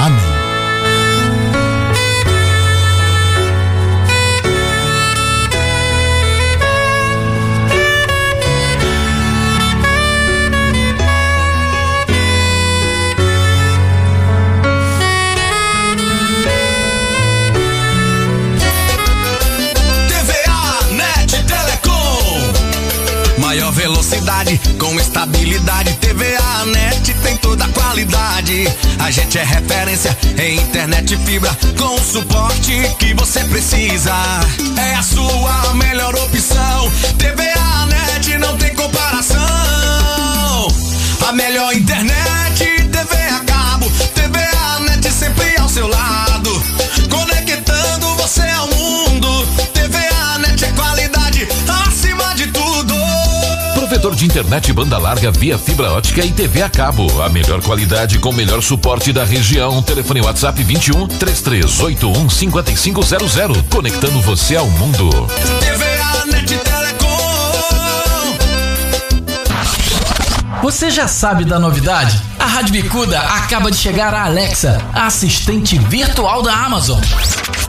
Amém. Maior velocidade com estabilidade. TVA Net tem toda a qualidade. A gente é referência em internet fibra com o suporte que você precisa. É a sua melhor opção. TVA Net não tem comparação. A melhor internet, TV a cabo, TVA Net sempre ao seu lado. Provedor de internet banda larga via fibra ótica e TV a cabo. A melhor qualidade com o melhor suporte da região. Telefone WhatsApp 21 3381 5500. Conectando você ao mundo. TVA Net Telecom. Você já sabe da novidade? A Rádio Bicuda acaba de chegar a Alexa, a assistente virtual da Amazon.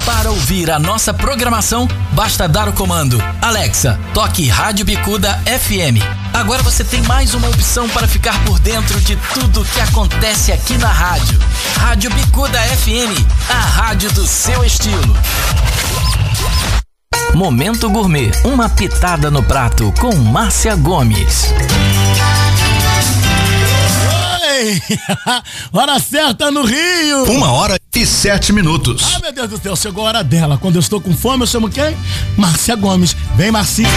Para ouvir a nossa programação, basta dar o comando Alexa, toque Rádio Bicuda FM. Agora você tem mais uma opção para ficar por dentro de tudo que acontece aqui na rádio. Rádio Bicuda FM, a rádio do seu estilo. Momento Gourmet, uma pitada no prato com Márcia Gomes. Hora certa no Rio! Uma hora e sete minutos. Ah, meu Deus do céu, chegou a hora dela. Quando eu estou com fome, eu chamo quem? Márcia Gomes. Vem, Marcia.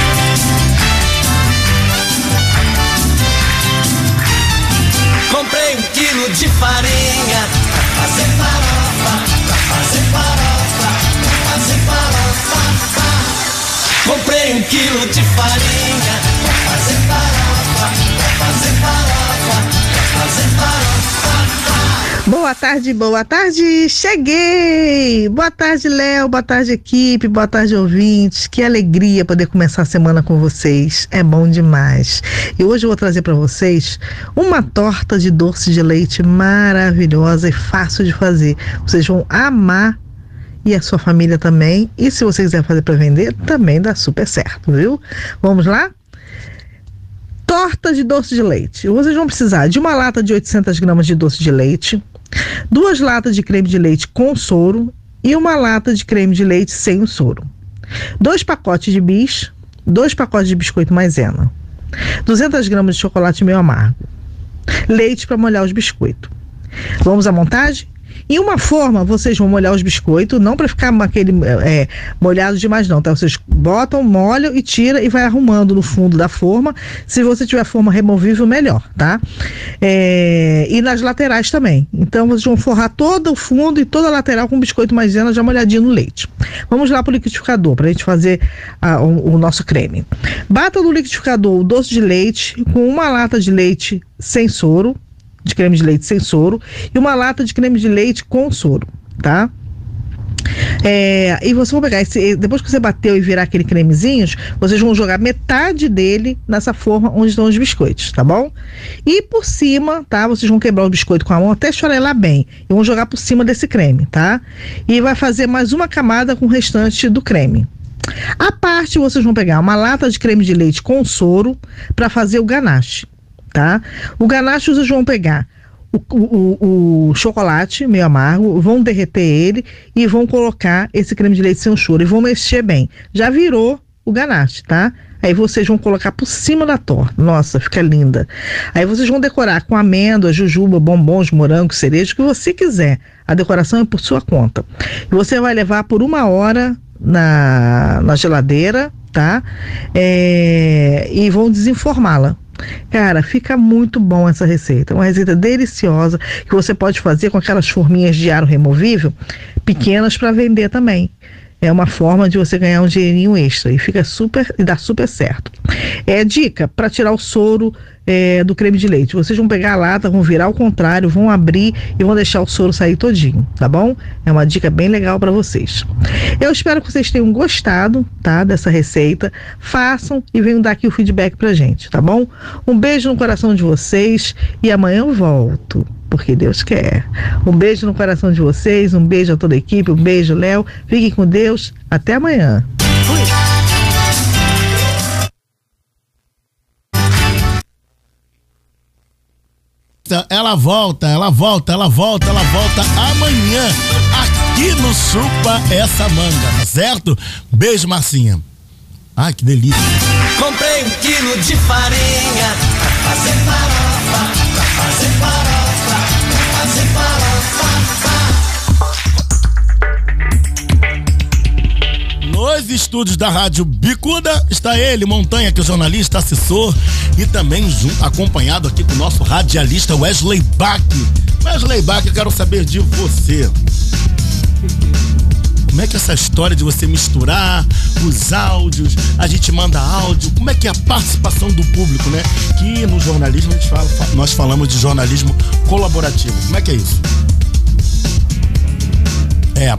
Comprei um quilo de farinha pra fazer farofa, pra fazer farofa, pra fazer farofa. Comprei um quilo de farinha pra fazer farofa, pra fazer farofa, pra fazer farofa. Boa tarde, boa tarde, cheguei! Boa tarde, Léo, boa tarde, equipe, boa tarde, ouvintes. Que alegria poder começar a semana com vocês, é bom demais. E hoje eu vou trazer para vocês uma torta de doce de leite maravilhosa e fácil de fazer. Vocês vão amar e a sua família também. E se você quiser fazer para vender, também dá super certo, viu? Vamos lá? Torta de doce de leite. Vocês vão precisar de uma lata de 800 gramas de doce de leite, duas latas de creme de leite com soro e uma lata de creme de leite sem o soro, dois pacotes de bis, dois pacotes de biscoito maisena, 200 gramas de chocolate meio amargo, leite para molhar os biscoitos. Vamos à montagem? Em uma forma, vocês vão molhar os biscoitos, não para ficar aquele é, molhado demais, não, tá? Vocês botam, molham e tira e vai arrumando no fundo da forma. Se você tiver forma removível, melhor, tá? É, e nas laterais também. Então, vocês vão forrar todo o fundo e toda a lateral com biscoito maisena já molhadinho no leite. Vamos lá para o liquidificador, para a gente fazer ah, o, o nosso creme. Bata no liquidificador o doce de leite com uma lata de leite sem soro de creme de leite sem soro e uma lata de creme de leite com soro, tá? É, e vocês vão pegar esse, depois que você bateu e virar aquele cremezinhos, vocês vão jogar metade dele nessa forma onde estão os biscoitos, tá bom? E por cima, tá? Vocês vão quebrar o biscoito com a mão até chorelar bem. E vão jogar por cima desse creme, tá? E vai fazer mais uma camada com o restante do creme. A parte, vocês vão pegar uma lata de creme de leite com soro para fazer o ganache tá? O ganache vocês vão pegar o, o, o, chocolate meio amargo, vão derreter ele e vão colocar esse creme de leite sem choro e vão mexer bem. Já virou o ganache, tá? Aí vocês vão colocar por cima da torta. Nossa, fica linda. Aí vocês vão decorar com amêndoa, jujuba, bombons, morango, cereja, o que você quiser. A decoração é por sua conta. E você vai levar por uma hora na, na geladeira, tá? É, e vão desenformá-la. Cara, fica muito bom essa receita. Uma receita deliciosa que você pode fazer com aquelas forminhas de aro removível pequenas para vender também. É uma forma de você ganhar um dinheirinho extra e fica super e dá super certo. É dica para tirar o soro é, do creme de leite. Vocês vão pegar a lata, vão virar ao contrário, vão abrir e vão deixar o soro sair todinho, tá bom? É uma dica bem legal para vocês. Eu espero que vocês tenham gostado, tá, dessa receita. Façam e venham dar aqui o feedback pra gente, tá bom? Um beijo no coração de vocês e amanhã eu volto porque Deus quer. Um beijo no coração de vocês, um beijo a toda a equipe, um beijo, Léo. Fiquem com Deus. Até amanhã. Fui. Ela volta, ela volta, ela volta, ela volta amanhã aqui no Chupa essa manga, tá certo? Beijo, Marcinha. Ai, que delícia. Comprei um quilo de farinha pra fazer farofa, pra fazer farofa, Nos estúdios da Rádio Bicuda está ele, Montanha, que é jornalista, assessor e também acompanhado aqui com o nosso radialista Wesley Bach. Wesley Bach, eu quero saber de você. Como é que é essa história de você misturar os áudios, a gente manda áudio, como é que é a participação do público, né? Que no jornalismo fala, nós falamos de jornalismo colaborativo. Como é que é isso? É, a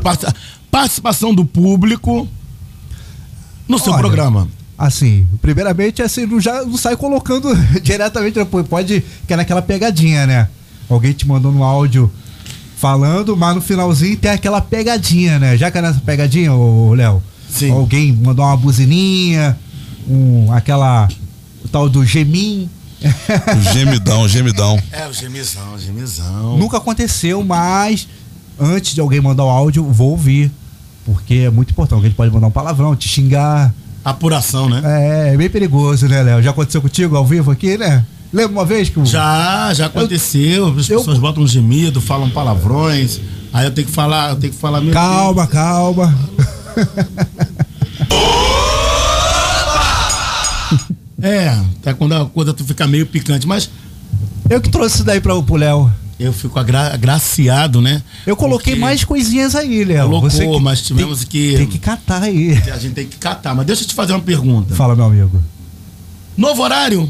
participação do público no seu Olha, programa. Assim, primeiramente, assim, não, já não sai colocando diretamente, pode que é naquela pegadinha, né? Alguém te mandou no áudio falando, mas no finalzinho tem aquela pegadinha, né? Já que é nessa pegadinha, ô Léo, alguém mandou uma buzininha, um, aquela o tal do gemim. O gemidão, gemidão. É, o gemizão, gemizão. Nunca aconteceu, mas antes de alguém mandar o áudio, vou ouvir. Porque é muito importante. Alguém pode mandar um palavrão, te xingar. Apuração, né? É, é bem perigoso, né, Léo? Já aconteceu contigo ao vivo aqui, né? Lembra uma vez que o... Já, já aconteceu. As pessoas eu... botam um gemido, falam palavrões. Aí eu tenho que falar, eu tenho que falar meu Calma, Deus. calma. é, até quando a coisa fica meio picante, mas. Eu que trouxe isso daí para o Léo. Eu fico agra agraciado, né? Eu coloquei Porque mais coisinhas aí, Léo. Colocou, Você que mas tivemos tem, que. Tem que catar aí. A gente tem que catar. Mas deixa eu te fazer uma pergunta. Fala, meu amigo. Novo horário?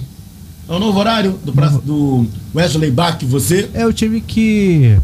É o novo horário do, do Wesley Bach, você? É, eu tive que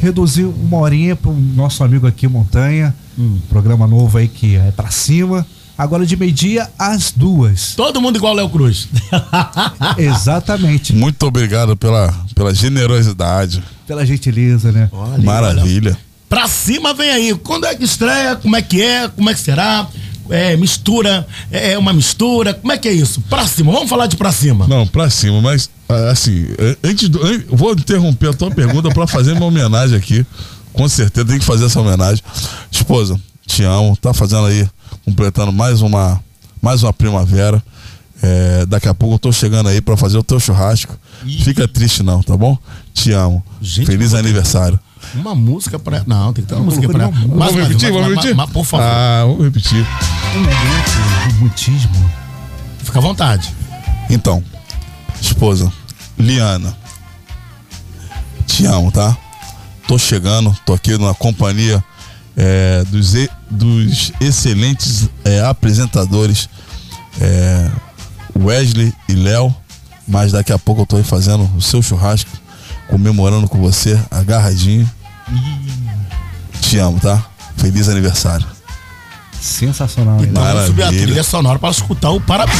reduzir uma horinha pro nosso amigo aqui, Montanha. Hum. Programa novo aí que é pra cima. Agora de meio-dia às duas. Todo mundo igual Léo Cruz. Exatamente. Muito obrigado pela, pela generosidade. Pela gentileza, né? Maravilha. Pra cima vem aí. Quando é que estreia? Como é que é? Como é que será? É mistura? É uma mistura? Como é que é isso? Pra cima. Vamos falar de pra cima. Não, pra cima, mas ah, assim, eh, antes do. Vou interromper a tua pergunta pra fazer uma homenagem aqui. Com certeza tem que fazer essa homenagem. Esposa, te amo. Tá fazendo aí, completando mais uma, mais uma primavera. É, daqui a pouco eu tô chegando aí pra fazer o teu churrasco. Fica triste não, tá bom? Te amo. Gente, Feliz aniversário. Uma música pra. Não, tem que ter uma música pra. Mais Vamos repetir? Vamos mas- repetir? mas- Por favor. Ah, vamos repetir. Um mutismo. Fica à vontade. Então, esposa, Liana, te amo, tá? Tô chegando, tô aqui na companhia é, dos, e- dos excelentes é, apresentadores é, Wesley e Léo, mas daqui a pouco eu tô aí fazendo o seu churrasco, comemorando com você, agarradinho. Te amo, tá? Feliz aniversário. Sensacional, hein? Então vamos subir a trilha sonora para escutar o parabéns.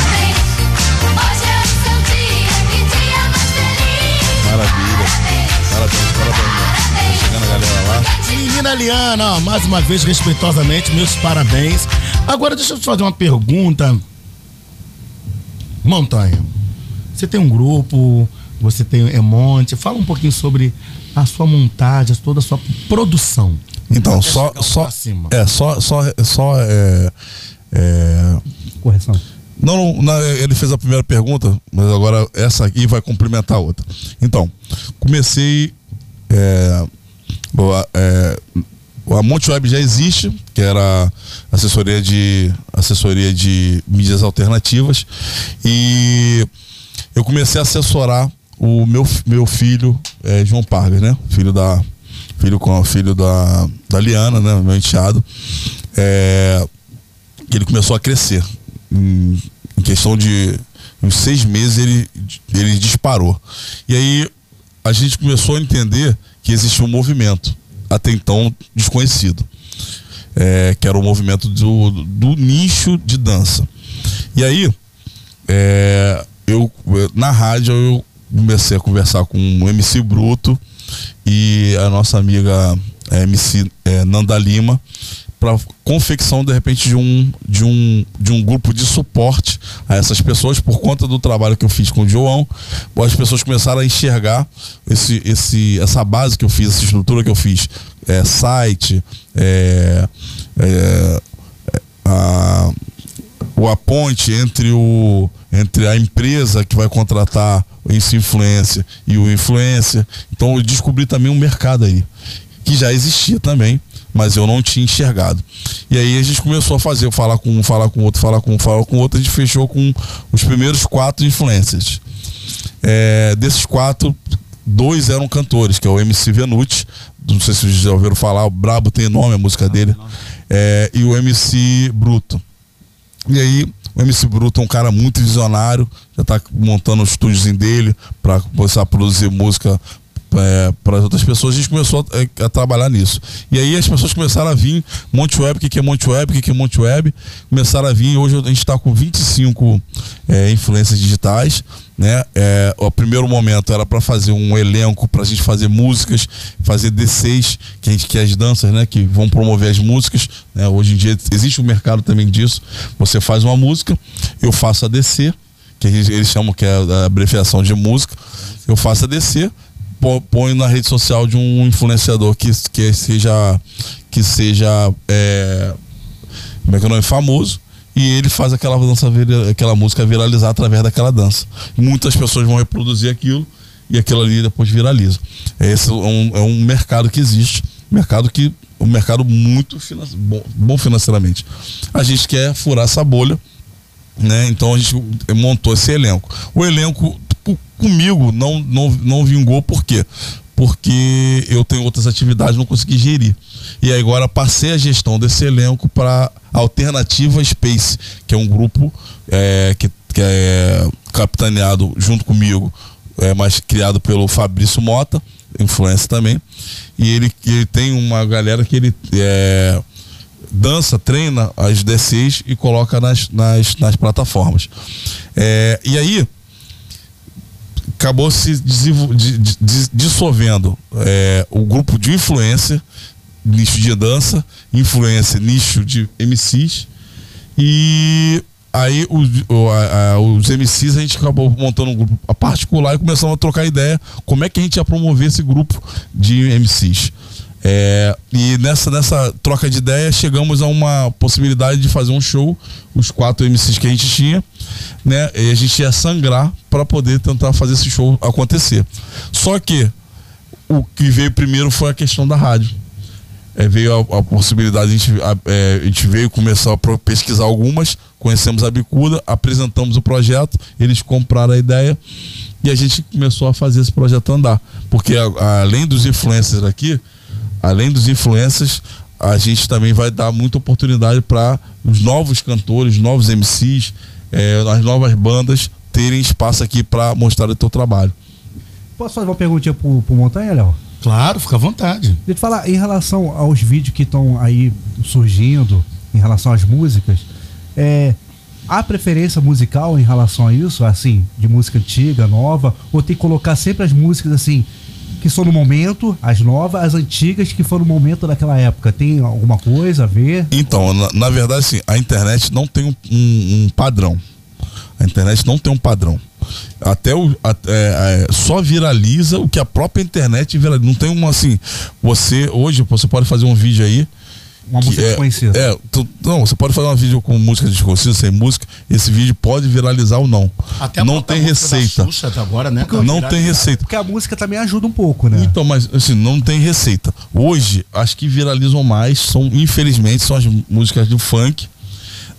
Maravilha. Parabéns, parabéns. Menina Liana, ó, mais uma vez, respeitosamente, meus parabéns. Agora, deixa eu te fazer uma pergunta. Montanha, você tem um grupo, você tem Emonte, fala um pouquinho sobre a sua montagem, toda a sua produção. Então, só, só, é, só, só, só, é, é, Correção. não, não, não, ele fez a primeira pergunta, mas agora essa aqui vai complementar a outra. Então, comecei, é, boa, é, a Monte Web já existe, que era assessoria de, assessoria de mídias alternativas, e eu comecei a assessorar o meu, meu filho, é, João Pargas, né? Filho da, filho com filho da, da Liana, né? Meu enteado. É, ele começou a crescer. Em, em questão de uns seis meses ele, ele disparou. E aí a gente começou a entender que existia um movimento, até então desconhecido, é, que era o movimento do, do nicho de dança. E aí, é, eu na rádio eu comecei a conversar com o MC Bruto e a nossa amiga é, MC é, Nanda Lima para confecção de repente de um, de um de um grupo de suporte a essas pessoas por conta do trabalho que eu fiz com o João as pessoas começaram a enxergar esse, esse essa base que eu fiz essa estrutura que eu fiz é, site é, é, a, o a ponte entre o entre a empresa que vai contratar esse influencer e o influencer. Então eu descobri também um mercado aí que já existia também, mas eu não tinha enxergado. E aí a gente começou a fazer, falar com um, falar com outro, falar com um, falar com outro, a gente fechou com os primeiros quatro influencers. É, desses quatro, dois eram cantores, que é o MC Venuti, não sei se vocês já ouviram falar, o Brabo tem nome a música dele, é, e o MC Bruto. E aí, o MC Bruto é um cara muito visionário, já está montando o estúdiozinho dele para começar a produzir música para as outras pessoas. A gente começou a, a trabalhar nisso. E aí as pessoas começaram a vir, Monte Web, o que, que é Monte Web, o que, que é Monte Web, começaram a vir. Hoje a gente está com 25 é, influências digitais. Né? É, o primeiro momento era para fazer um elenco, para a gente fazer músicas, fazer D6, que a gente quer as danças, né? Que vão promover as músicas. Né? Hoje em dia existe um mercado também disso. Você faz uma música, eu faço a DC, que eles, chamam que é a abreviação de música. Eu faço a DC, ponho na rede social de um influenciador que, que seja que seja é, como é que é o nome famoso e ele faz aquela dança aquela música viralizar através daquela dança muitas pessoas vão reproduzir aquilo e aquilo ali depois viraliza esse é um, é um mercado que existe mercado que um mercado muito finan- bom, bom financeiramente a gente quer furar essa bolha né? Então a gente montou esse elenco. O elenco co- comigo não, não, não vingou por quê? Porque eu tenho outras atividades, não consegui gerir. E agora passei a gestão desse elenco para Alternativa Space, que é um grupo é, que, que é capitaneado junto comigo é, mas criado pelo Fabrício Mota, influência também. E ele, ele tem uma galera que ele é, dança, treina as DCs e coloca nas, nas, nas plataformas. É, e aí acabou se dissolvendo é, o grupo de influência, nicho de dança, influência, nicho de MCs e aí os, os MCs a gente acabou montando um grupo particular e começamos a trocar ideia como é que a gente ia promover esse grupo de MCs. É, e nessa, nessa troca de ideia chegamos a uma possibilidade de fazer um show, os quatro MCs que a gente tinha, né? E a gente ia sangrar para poder tentar fazer esse show acontecer. Só que o que veio primeiro foi a questão da rádio. É, veio a, a, possibilidade, a gente, a, é, a gente veio começar a pesquisar algumas, conhecemos a Bicuda, apresentamos o projeto, eles compraram a ideia e a gente começou a fazer esse projeto andar. Porque além dos influencers aqui, além dos influencers, a gente também vai dar muita oportunidade para os novos cantores, novos MCs, é, as novas bandas terem espaço aqui para mostrar o teu trabalho. Posso fazer uma perguntinha pro, pro Montanha, Léo? Claro, fica à vontade. Deixa eu te falar, em relação aos vídeos que estão aí surgindo, em relação às músicas, é, há preferência musical em relação a isso, assim, de música antiga, nova, ou tem que colocar sempre as músicas assim, que são no momento, as novas, as antigas que foram no momento daquela época. Tem alguma coisa a ver? Então, na, na verdade, assim, a internet não tem um, um, um, padrão. A internet não tem um padrão. Até o. É, é, só viraliza o que a própria internet viraliza. Não tem uma assim. Você, hoje, você pode fazer um vídeo aí uma música é, desconhecida. É, tu, não, você pode fazer um vídeo com música desconhecida, sem música, esse vídeo pode viralizar ou não. Até não tem receita. Xuxa agora, né? Porque não tem receita. Porque a música também ajuda um pouco, né? Então, mas assim, não tem receita. Hoje, as que viralizam mais são, infelizmente, são as músicas do funk.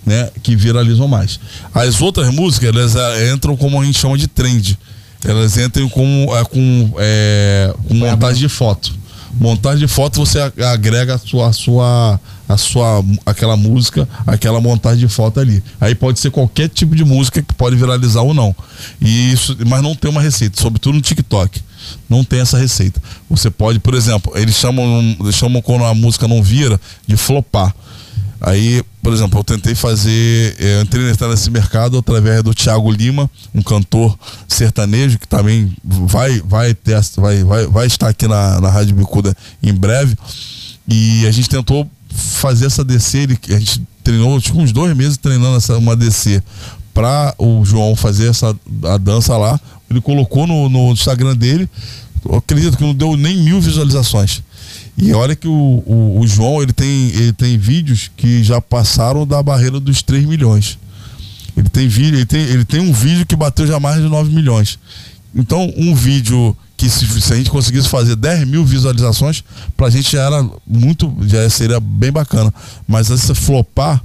Né, que viralizam mais. As outras músicas, elas é, entram como a gente chama de trend. Elas entram com, é, com, é, com montagem de foto montagem de foto você agrega a sua, a sua, a sua aquela música, aquela montagem de foto ali. Aí pode ser qualquer tipo de música que pode viralizar ou não. E isso, mas não tem uma receita, sobretudo no TikTok. Não tem essa receita. Você pode, por exemplo, eles chamam, chamam quando a música não vira de flopar. Aí, por exemplo, eu tentei fazer, eu entrei nesse mercado através do Thiago Lima, um cantor sertanejo que também vai vai ter, vai, vai, vai estar aqui na, na Rádio Bicuda em breve. E a gente tentou fazer essa DC, ele, a gente treinou tipo, uns dois meses treinando essa, uma DC para o João fazer essa a dança lá. Ele colocou no, no Instagram dele, eu acredito que não deu nem mil visualizações. E olha que o, o, o, João ele tem, ele tem vídeos que já passaram da barreira dos 3 milhões. Ele tem vídeo, ele tem, ele tem um vídeo que bateu já mais de 9 milhões. Então, um vídeo que se, se a gente conseguisse fazer 10 mil visualizações, pra gente já era muito, já seria bem bacana. Mas se flopar,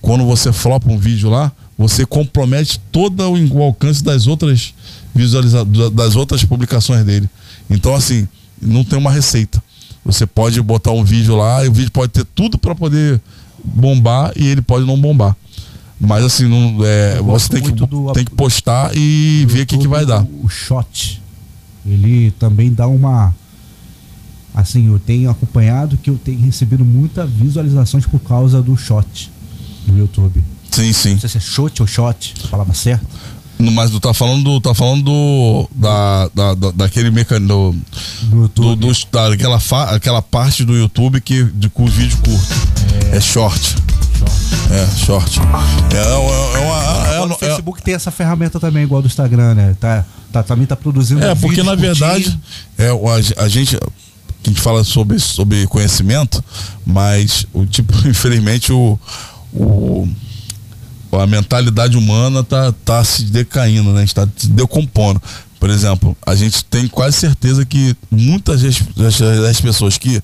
quando você flopa um vídeo lá, você compromete todo o alcance das outras visualiza, das outras publicações dele. Então, assim, não tem uma receita. Você pode botar um vídeo lá e o vídeo pode ter tudo para poder bombar e ele pode não bombar. Mas assim, não, é, você tem que, do, tem que postar e ver o que, que vai dar. O shot, ele também dá uma. Assim, eu tenho acompanhado que eu tenho recebido muitas visualizações por causa do shot no YouTube. Sim, sim. Não sei se é shot ou shot, a palavra certa. Mas tu tá falando do, tá falando do, da, da, da daquele mecanismo do, do, do, daquela, fa, aquela parte do YouTube que de, com vídeo curto. É, é short. É, short. É, é, é uma, é, no é Facebook tem essa ferramenta também, igual do Instagram, né? Tá, tá, também tá produzindo. É, porque na verdade, é, a, a gente. A gente fala sobre, sobre conhecimento, mas o tipo, infelizmente, o, o a mentalidade humana tá, tá se decaindo, né? A gente tá se decompondo. Por exemplo, a gente tem quase certeza que muitas das, das pessoas que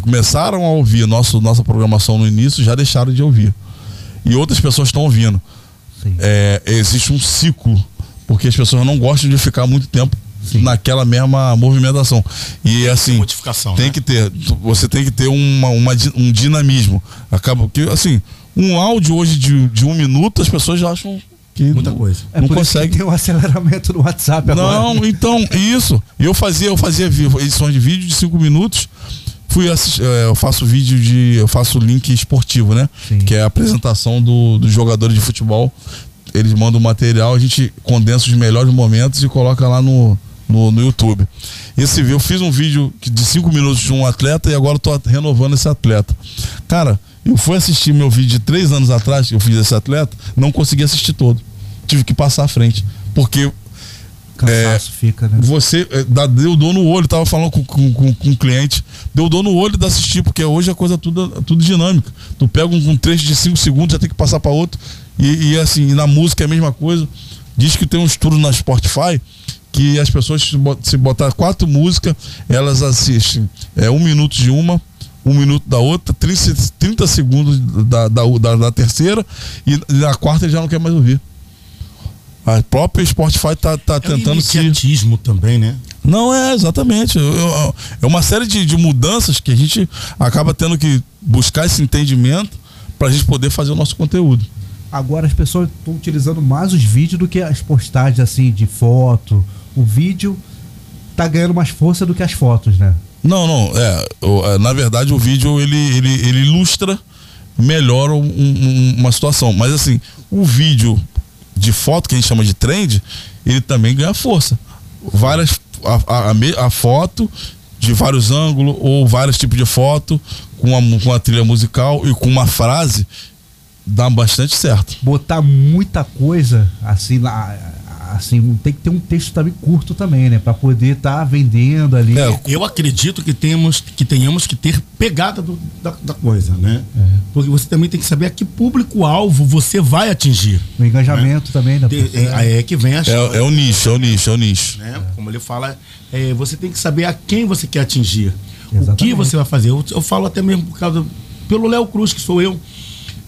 começaram a ouvir nosso, nossa programação no início já deixaram de ouvir. E outras pessoas estão ouvindo. É, existe um ciclo, porque as pessoas não gostam de ficar muito tempo Sim. naquela mesma movimentação. E assim, Modificação, tem né? que ter, você tem que ter uma, uma, um dinamismo. Acaba que assim, um áudio hoje de, de um minuto, as pessoas já acham que Muita não, coisa. É não por isso que consegue. tem um aceleramento no WhatsApp agora. Não, então, isso. Eu fazia, eu fazia edições de vídeo de cinco minutos. Fui assistir, é, eu faço vídeo de. Eu faço link esportivo, né? Que é a apresentação do, dos jogadores de futebol. Eles mandam o material, a gente condensa os melhores momentos e coloca lá no, no, no YouTube. Esse eu fiz um vídeo de cinco minutos de um atleta e agora estou renovando esse atleta. Cara, eu fui assistir meu vídeo de três anos atrás, que eu fiz esse atleta, não consegui assistir todo. Tive que passar à frente. Porque Cansaço fica, né? você é, dá, deu dor no olho, tava falando com, com, com, com um cliente, deu dor no olho de assistir, porque hoje a coisa é tudo, tudo dinâmica. Tu pega um, um trecho de 5 segundos, já tem que passar para outro. E, e assim, na música é a mesma coisa. Diz que tem um estudo na Spotify que as pessoas, se botar quatro músicas, elas assistem é, um minuto de uma, um minuto da outra, 30, 30 segundos da, da, da, da terceira, e na quarta ele já não quer mais ouvir. A própria Spotify tá, tá tentando se. imediatismo também, né? Não é, exatamente. Eu- eu- é uma série de, de mudanças que a gente acaba tendo que buscar esse entendimento para a gente poder fazer o nosso conteúdo. Agora as pessoas estão utilizando mais os vídeos do que as postagens assim de foto. O vídeo tá ganhando mais força do que as fotos, né? Não, não, é. é, na verdade, o vídeo ele, ele, ele ilustra melhor um- um- uma situação. Mas assim, o vídeo de foto, que a gente chama de trend, ele também ganha força. Várias. A, a- a foto de vários ângulos, ou vários tipos de foto, com a, com a trilha musical e com uma frase, dá bastante certo. Botar muita coisa assim lá. Assim, tem que ter um texto também curto também, né? Pra poder estar vendendo ali. Eu acredito que temos que tenhamos que ter pegada do- da, da coisa, né? É. Porque você também tem que saber a que público-alvo você vai atingir. O engajamento também da De- pessoa. é, aí é que vem a É, é o nicho, é o nicho, é o nicho. né? Como ele fala, é, você tem que saber a quem você quer atingir. O que Exatamente. você vai fazer. Eu, eu falo até mesmo por causa pelo Léo Cruz, que sou eu,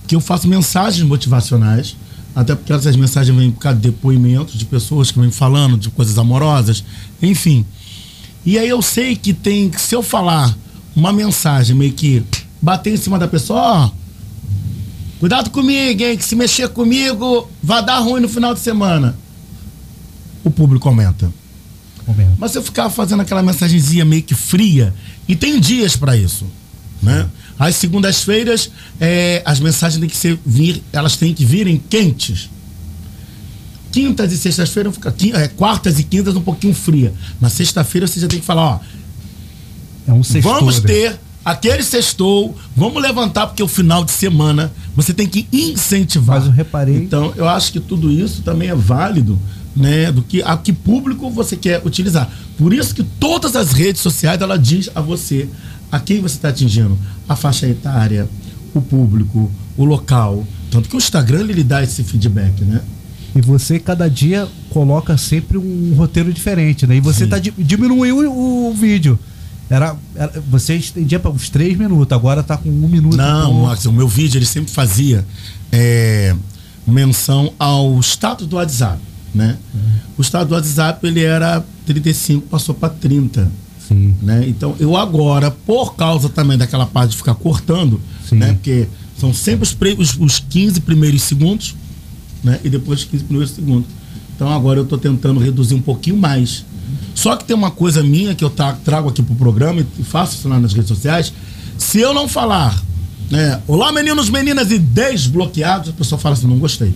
que eu faço mensagens motivacionais, até porque essas mensagens vêm por causa de depoimentos de pessoas que vêm falando de coisas amorosas, enfim. E aí eu sei que tem, que se eu falar uma mensagem meio que bater em cima da pessoa, ó, cuidado comigo, hein, que se mexer comigo vai dar ruim no final de semana. O público aumenta. Mas se eu ficar fazendo aquela mensagenzinha meio que fria, e tem dias para isso, né? Às segundas-feiras, é, as mensagens têm que ser, vir, elas têm que virem quentes. Quintas e sextas-feiras, é, quartas e quintas um pouquinho fria. Na sexta-feira você já tem que falar, ó, É um sextou, vamos né? ter aquele sextou, vamos levantar porque o final de semana você tem que incentivar. Mas eu reparei. Então, eu acho que tudo isso também é válido, né, do que a que público você quer utilizar. Por isso que todas as redes sociais ela diz a você a quem você está atingindo, a faixa etária, o público, o local, tanto que o Instagram ele lhe dá esse feedback, né? E você cada dia coloca sempre um roteiro diferente, né? E você tá di- diminuiu o, o vídeo. Era, era- você estendia para uns três minutos, agora tá com um minuto. Não. Max, o meu vídeo ele sempre fazia é, menção ao status do WhatsApp, né? O status do WhatsApp ele era 35, passou para 30. Sim. Né? Então, eu agora, por causa também daquela parte de ficar cortando, né? Porque são sempre os, os, os 15 primeiros segundos, né? E depois os 15 primeiros segundos. Então agora eu tô tentando reduzir um pouquinho mais. Só que tem uma coisa minha que eu tra- trago aqui pro programa e faço isso lá nas redes sociais. Se eu não falar, né? Olá, meninos, meninas e desbloqueados, a pessoa fala assim, não gostei.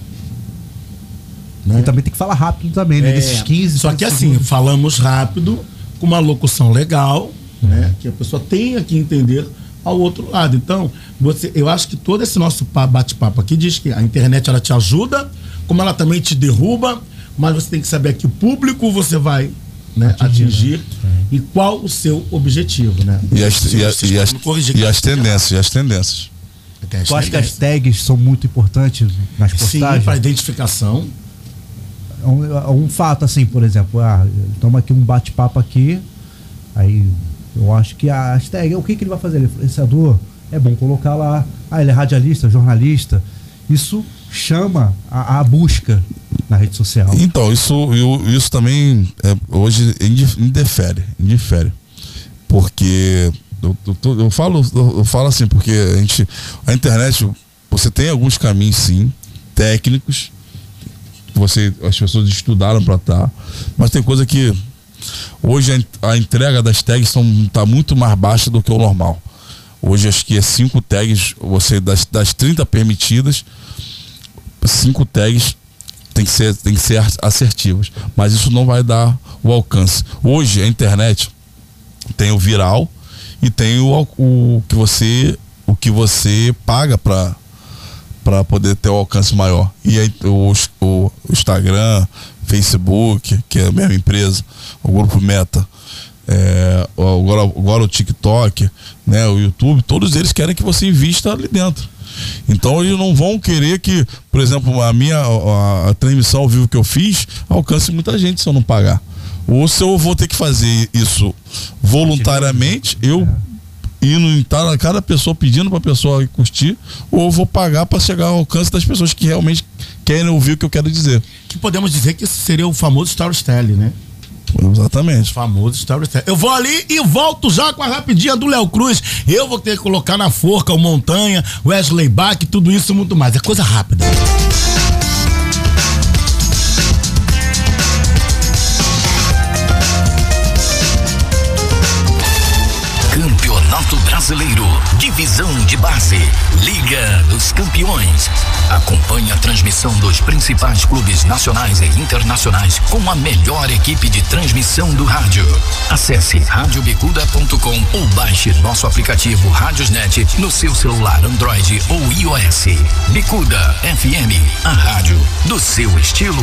E também tem que falar rápido também, né? É, Desses 15 Só que 30 assim, segundos. falamos rápido, com uma locução legal, né? Que a pessoa tenha que entender ao outro lado. Então, você, eu acho que todo esse nosso pa- bate-papo aqui diz que a internet ela te ajuda, como ela também te derruba, mas você tem que saber que público você vai né, atingir, e qual o seu objetivo, né? E as, e, e as, corrigir, e as tendências, e as tendências. Tu acha que as tags são muito importantes nas Sim, postagens? para identificação. Um, um fato assim, por exemplo, ah, toma aqui um bate-papo aqui, aí eu acho que a hashtag, o que, que ele vai fazer? Ele influenciador? É bom colocar lá. Ah, ele é radialista, jornalista. Isso chama a, a busca na rede social. Então, isso, eu- isso também é, hoje indi- indifere, indifere. Porque eu, eu eu falo, eu, eu falo assim, porque a gente. A internet, você tem alguns caminhos sim, técnicos, você, as pessoas estudaram para estar. Mas tem coisa que hoje a, a entrega das tags são, tá muito mais baixa do que o normal. Hoje acho que é cinco tags, você das, das 30 permitidas, cinco tags tem que ser, tem que ser assertivas. Mas isso não vai dar o alcance. Hoje a internet tem o viral e tem o, o que você o que você paga para para poder ter o um alcance maior. E aí o, o, Instagram, Facebook, que é a mesma empresa, o grupo Meta, é, agora, agora o TikTok, né, o YouTube, todos eles querem que você invista ali dentro. Então eles não vão querer que, por exemplo, a minha a, a transmissão ao vivo que eu fiz alcance muita gente se eu não pagar. Ou se eu vou ter que fazer isso voluntariamente, eu indo em cada pessoa pedindo para a pessoa curtir, ou vou pagar para chegar ao alcance das pessoas que realmente querem ouvir o que eu quero dizer. Que podemos dizer que esse seria o famoso storytelling, né? Exatamente. O famoso storytelling. Eu vou ali e volto já com a rapidinha do Léo Cruz. Eu vou ter que colocar na forca o Montanha, Wesley Bach, tudo isso e muito mais. É coisa rápida. Brasileiro, Divisão de Base, Liga dos Campeões. Acompanhe a transmissão dos principais clubes nacionais e internacionais com a melhor equipe de transmissão do rádio. Acesse radiobicuda.com ou baixe nosso aplicativo Radiosnet no seu celular Android ou iOS. Bicuda FM, a rádio do seu estilo.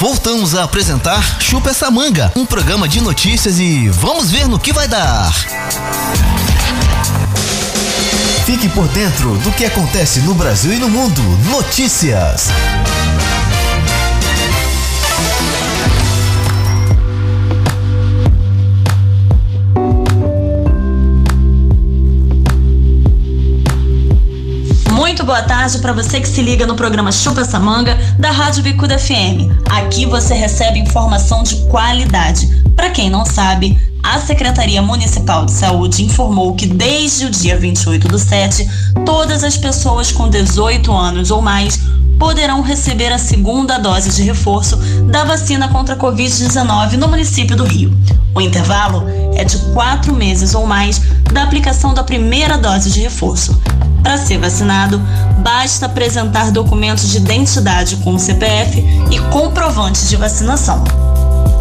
Voltamos a apresentar Chupa essa manga, um programa de notícias e vamos ver no que vai dar. Fique por dentro do que acontece no Brasil e no mundo. Notícias. Muito boa tarde para você que se liga no programa Chupa essa manga da Rádio Bicuda FM. Aqui você recebe informação de qualidade. Para quem não sabe, a Secretaria Municipal de Saúde informou que desde o dia 28 do 7, todas as pessoas com 18 anos ou mais poderão receber a segunda dose de reforço da vacina contra a Covid-19 no município do Rio. O intervalo é de quatro meses ou mais da aplicação da primeira dose de reforço. Para ser vacinado, basta apresentar documentos de identidade com CPF e comprovante de vacinação.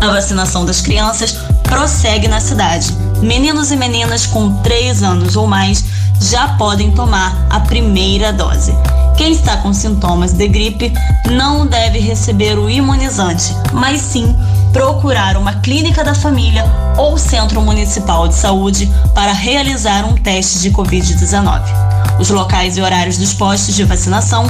A vacinação das crianças prossegue na cidade. Meninos e meninas com 3 anos ou mais já podem tomar a primeira dose. Quem está com sintomas de gripe não deve receber o imunizante, mas sim procurar uma clínica da família ou centro municipal de saúde para realizar um teste de Covid-19. Os locais e horários dos postos de vacinação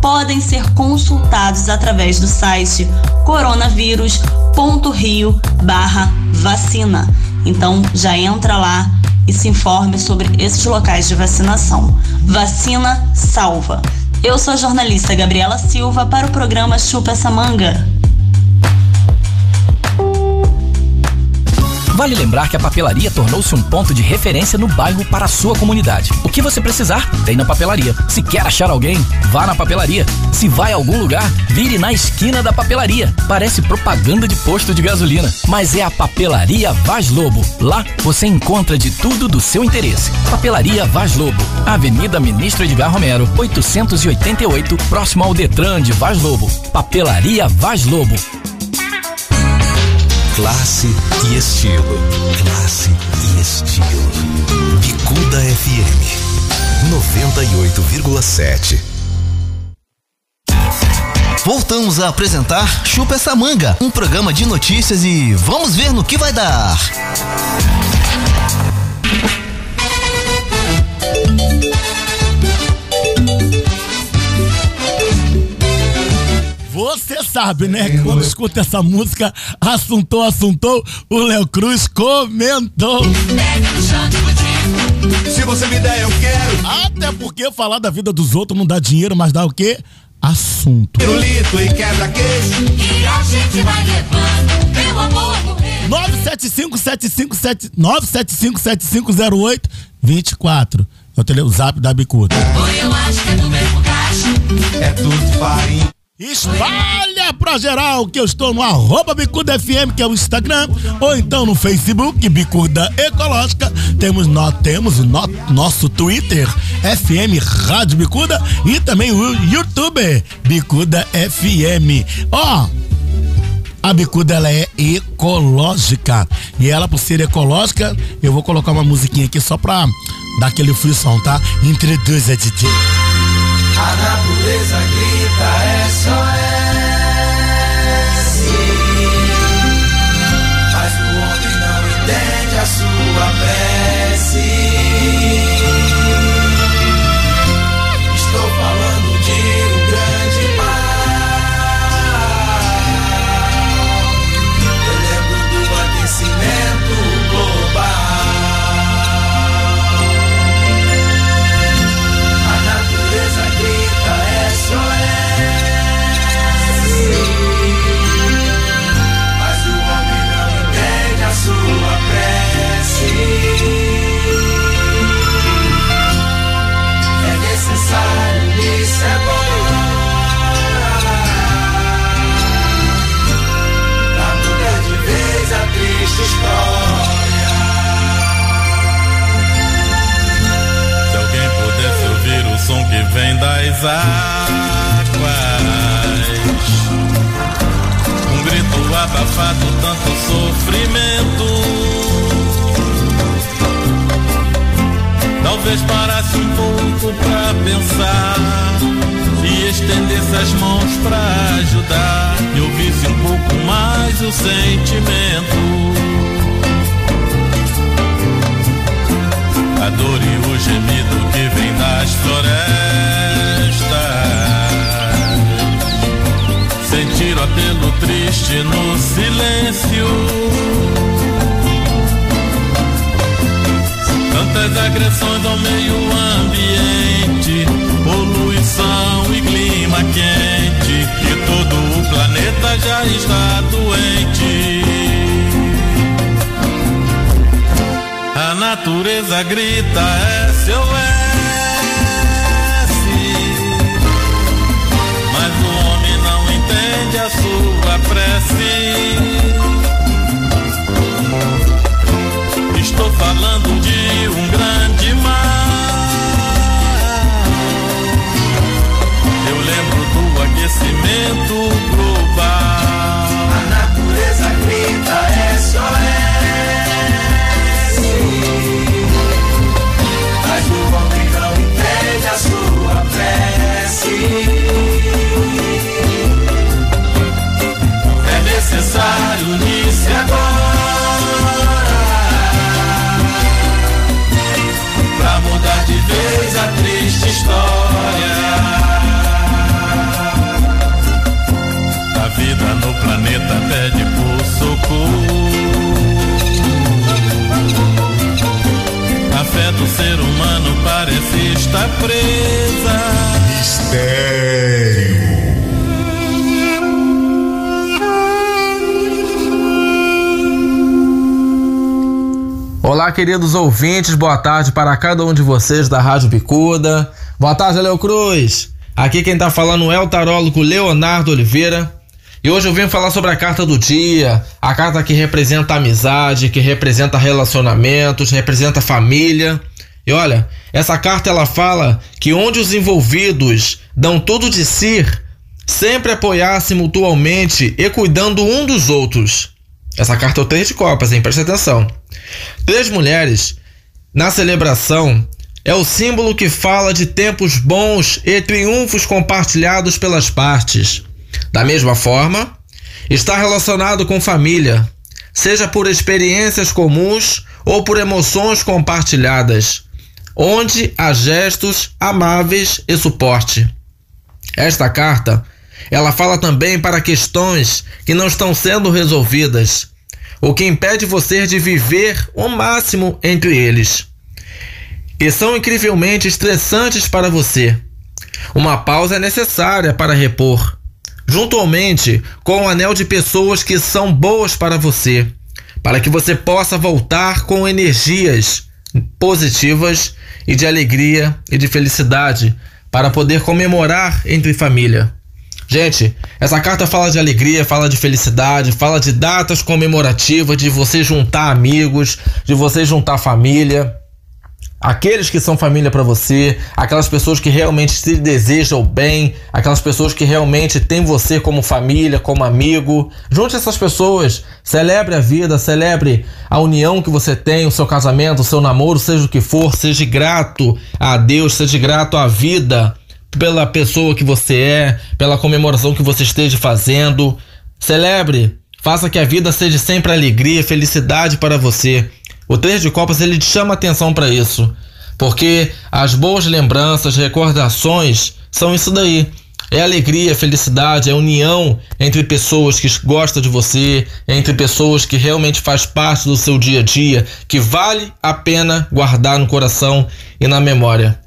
podem ser consultados através do site coronavírus.rio/vacina. Então já entra lá e se informe sobre esses locais de vacinação. Vacina salva. Eu sou a jornalista Gabriela Silva para o programa Chupa essa manga. Vale lembrar que a papelaria tornou-se um ponto de referência no bairro para a sua comunidade. O que você precisar, tem na papelaria. Se quer achar alguém, vá na papelaria. Se vai a algum lugar, vire na esquina da papelaria. Parece propaganda de posto de gasolina, mas é a Papelaria Vaz Lobo. Lá você encontra de tudo do seu interesse. Papelaria Vaz Lobo, Avenida Ministro Edgar Romero, 888, próximo ao Detran de Vaz Lobo. Papelaria Vaz Lobo. Classe e estilo. Classe e estilo. Bicuda FM 98,7. Voltamos a apresentar Chupa essa manga, um programa de notícias e vamos ver no que vai dar. Sabe, né? Que quando escuta essa música, assuntou, assuntou, o Léo Cruz comentou. Se você me der, eu quero. Até porque falar da vida dos outros não dá dinheiro, mas dá o quê? Assunto. Pirulito e quebra-queixo. E a gente vai levando, meu amor, morrer. 975-757 975-7508 24. É o, tele, o zap da Bicuda. Oi, eu acho que é do mesmo cacho. É tudo farinha. Espalha pra geral que eu estou no arroba Bicuda FM, que é o Instagram, ou então no Facebook, Bicuda Ecológica. Temos, nós temos no, nosso Twitter, FM Rádio Bicuda, e também o YouTube, Bicuda FM. Ó, oh, a bicuda ela é ecológica. E ela, por ser ecológica, eu vou colocar uma musiquinha aqui só pra dar aquele frição, tá? Introduz a DJ. Das águas, um grito abafado, tanto sofrimento. Talvez parasse um pouco pra pensar e estendesse as mãos pra ajudar e ouvisse um pouco mais o sentimento. A dor e o gemido que vem das florestas. Sentir o apelo triste no silêncio. Tantas agressões ao meio ambiente, poluição e clima quente, que todo o planeta já está doente. A natureza grita SOS falando vida no planeta pede por socorro A fé do ser humano parece estar presa. Mistério. Olá, queridos ouvintes, boa tarde para cada um de vocês da Rádio Bicuda. Boa tarde, Léo Cruz. Aqui quem tá falando é o tarólogo Leonardo Oliveira. E hoje eu venho falar sobre a carta do dia, a carta que representa amizade, que representa relacionamentos, representa família. E olha, essa carta ela fala que onde os envolvidos dão tudo de si, sempre apoiar-se mutualmente e cuidando um dos outros. Essa carta é o três de copas, hein? Preste atenção. Três mulheres, na celebração, é o símbolo que fala de tempos bons e triunfos compartilhados pelas partes. Da mesma forma, está relacionado com família, seja por experiências comuns ou por emoções compartilhadas, onde há gestos amáveis e suporte. Esta carta Ela fala também para questões que não estão sendo resolvidas, o que impede você de viver o máximo entre eles. E são incrivelmente estressantes para você. Uma pausa é necessária para repor, juntuamente com o anel de pessoas que são boas para você, para que você possa voltar com energias positivas e de alegria e de felicidade para poder comemorar entre família. Gente, essa carta fala de alegria, fala de felicidade, fala de datas comemorativas, de você juntar amigos, de você juntar família aqueles que são família para você, aquelas pessoas que realmente te desejam bem, aquelas pessoas que realmente têm você como família, como amigo. Junte essas pessoas, celebre a vida, celebre a união que você tem, o seu casamento, o seu namoro, seja o que for, seja grato a Deus, seja grato à vida pela pessoa que você é, pela comemoração que você esteja fazendo. Celebre, faça que a vida seja sempre alegria, felicidade para você. O Três de Copas ele chama atenção para isso, porque as boas lembranças, recordações são isso daí. É alegria, felicidade, é união entre pessoas que gostam de você, entre pessoas que realmente faz parte do seu dia a dia, que vale a pena guardar no coração e na memória.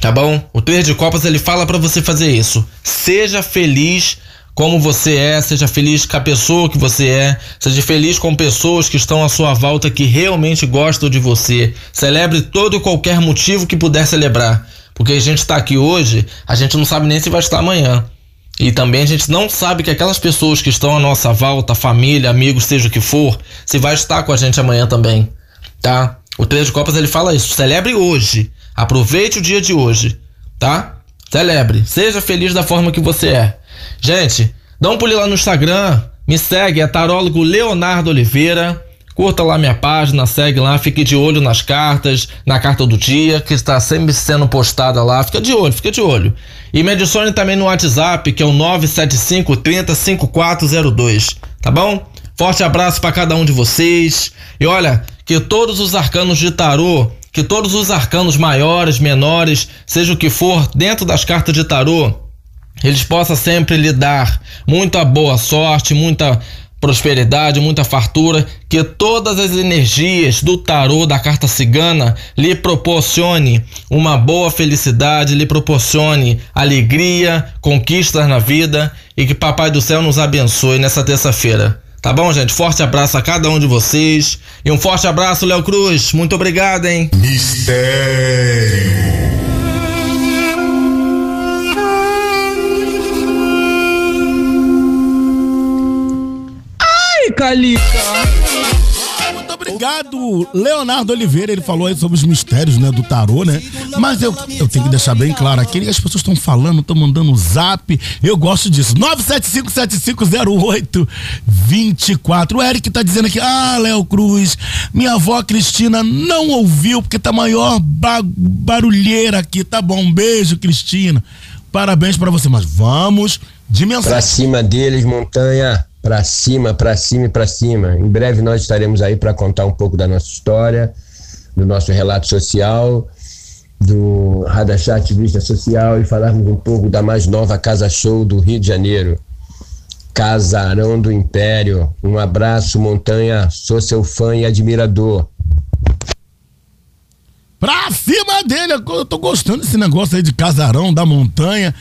Tá bom? O Três de Copas ele fala para você fazer isso. Seja feliz como você é, seja feliz com a pessoa que você é, seja feliz com pessoas que estão à sua volta que realmente gostam de você. Celebre todo e qualquer motivo que puder celebrar, porque a gente está aqui hoje, a gente não sabe nem se vai estar amanhã. E também a gente não sabe que aquelas pessoas que estão à nossa volta, família, amigos, seja o que for, se vai estar com a gente amanhã também, tá? O Três de Copas ele fala isso, celebre hoje, aproveite o dia de hoje, tá? Celebre, seja feliz da forma que você é. Gente, dá um pulo lá no Instagram, me segue, é tarólogo Leonardo Oliveira. Curta lá minha página, segue lá, fique de olho nas cartas, na carta do dia, que está sempre sendo postada lá. Fica de olho, fica de olho. E me adicione também no WhatsApp, que é o 975 30 5402. Tá bom? Forte abraço para cada um de vocês. E olha, que todos os arcanos de tarô, que todos os arcanos maiores, menores, seja o que for, dentro das cartas de tarô, eles possam sempre lhe dar muita boa sorte, muita prosperidade, muita fartura, que todas as energias do tarô da carta cigana lhe proporcione uma boa felicidade, lhe proporcione alegria, conquistas na vida e que Papai do Céu nos abençoe nessa terça-feira. Tá bom, gente? Forte abraço a cada um de vocês e um forte abraço, Léo Cruz. Muito obrigado, hein? Mistério. Calica. Muito obrigado, Leonardo Oliveira. Ele falou aí sobre os mistérios, né, do tarô, né? Mas eu, eu tenho que deixar bem claro aqui, as pessoas estão falando, estão mandando zap. Eu gosto disso. 975750824. O Eric tá dizendo aqui, ah, Léo Cruz, minha avó Cristina não ouviu porque tá maior ba barulheira aqui. Tá bom, um beijo, Cristina. Parabéns para você, mas vamos de mensagem. Pra cima deles, montanha para cima, para cima e para cima. Em breve nós estaremos aí para contar um pouco da nossa história, do nosso relato social, do Radachat Vista Social e falarmos um pouco da mais nova Casa Show do Rio de Janeiro. Casarão do Império. Um abraço, Montanha. Sou seu fã e admirador. Pra cima dele, eu tô gostando desse negócio aí de casarão da montanha.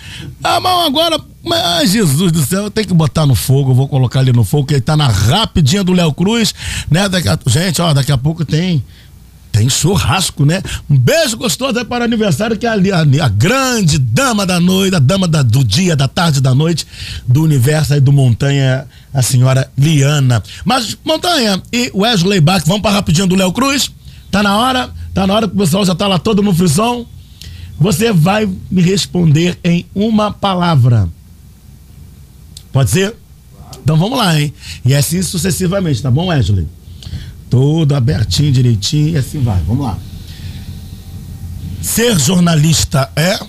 Ah, mas agora, mas Jesus do céu, eu tenho que botar no fogo, eu vou colocar ali no fogo, que ele tá na rapidinha do Léo Cruz, né? Daqui a, gente, ó, daqui a pouco tem tem churrasco, né? Um beijo gostoso aí para o aniversário, que é ali a, a, grande dama da noite, a dama da, do dia, da tarde, da noite, do universo aí do Montanha, a senhora Liana. Mas, Montanha e Wesley Bach, vamos para rapidinho do Léo Cruz? Tá na hora? Tá na hora que o pessoal já tá lá todo no frisão? Você vai me responder em uma palavra. Pode ser? Então vamos lá, hein? E assim sucessivamente, tá bom, Wesley? Tudo abertinho, direitinho, e assim vai. Vamos lá. Ser jornalista é?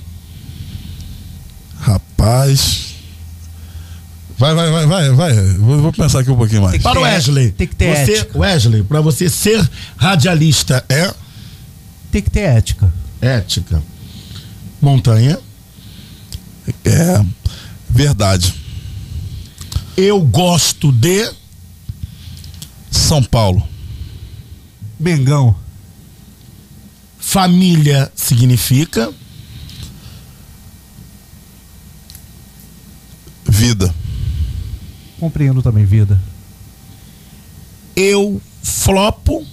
Rapaz. Vai, vai, vai, vai, vai. Vou, vou pensar aqui um pouquinho mais. Para o Wesley. Tem que ter você. Wesley, para você ser radialista é? Tem que ter ética. Ética. Montanha. É. Verdade. Eu gosto de. São Paulo. Mengão. Família significa. Vida. Compreendo também, vida. Eu flopo.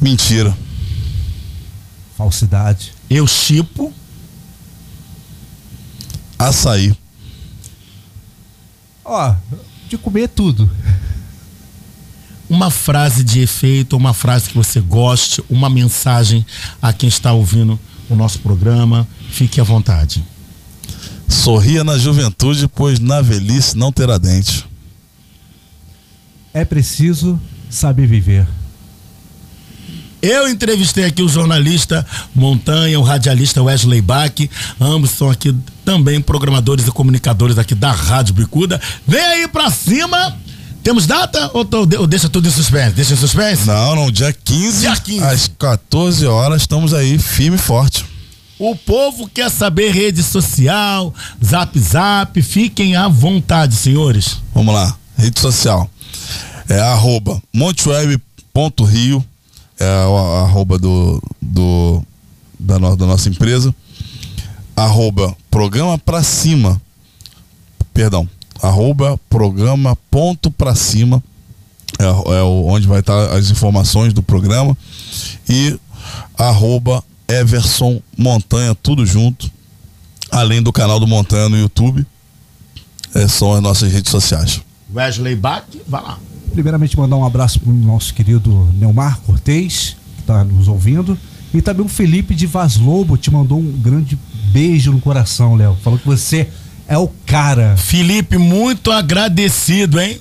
Mentira. Falsidade. Eu chipo. Açaí. Ó, de comer tudo. Uma frase de efeito, uma frase que você goste, uma mensagem a quem está ouvindo o nosso programa. Fique à vontade. Sorria na juventude, pois na velhice não terá dente. É preciso saber viver. Eu entrevistei aqui o jornalista Montanha, o radialista Wesley Bach. Ambos são aqui também programadores e comunicadores aqui da Rádio Bicuda. Vem aí pra cima. Temos data ou, tô, ou deixa tudo em suspense? Deixa em suspense? Não, não, dia 15, Dia 15. às 14 horas, estamos aí firme e forte. O povo quer saber rede social, zap zap. Fiquem à vontade, senhores. Vamos lá, rede social. É arroba monteweb.rio, é o arroba do, do, da, no- da nossa empresa. Arroba programa pra cima. Perdão, arroba programa ponto pra cima. É, é onde vai estar as informações do programa. E arroba Everson Montanha, tudo junto. Além do canal do Montanha no YouTube. É, são as nossas redes sociais. Wesley Bach, vai lá. Primeiramente, mandar um abraço para o nosso querido Neumar Cortez, que está nos ouvindo. E também o Felipe de Vaz Lobo te mandou um grande beijo no coração, Léo. Falou que você é o cara. Felipe, muito agradecido, hein?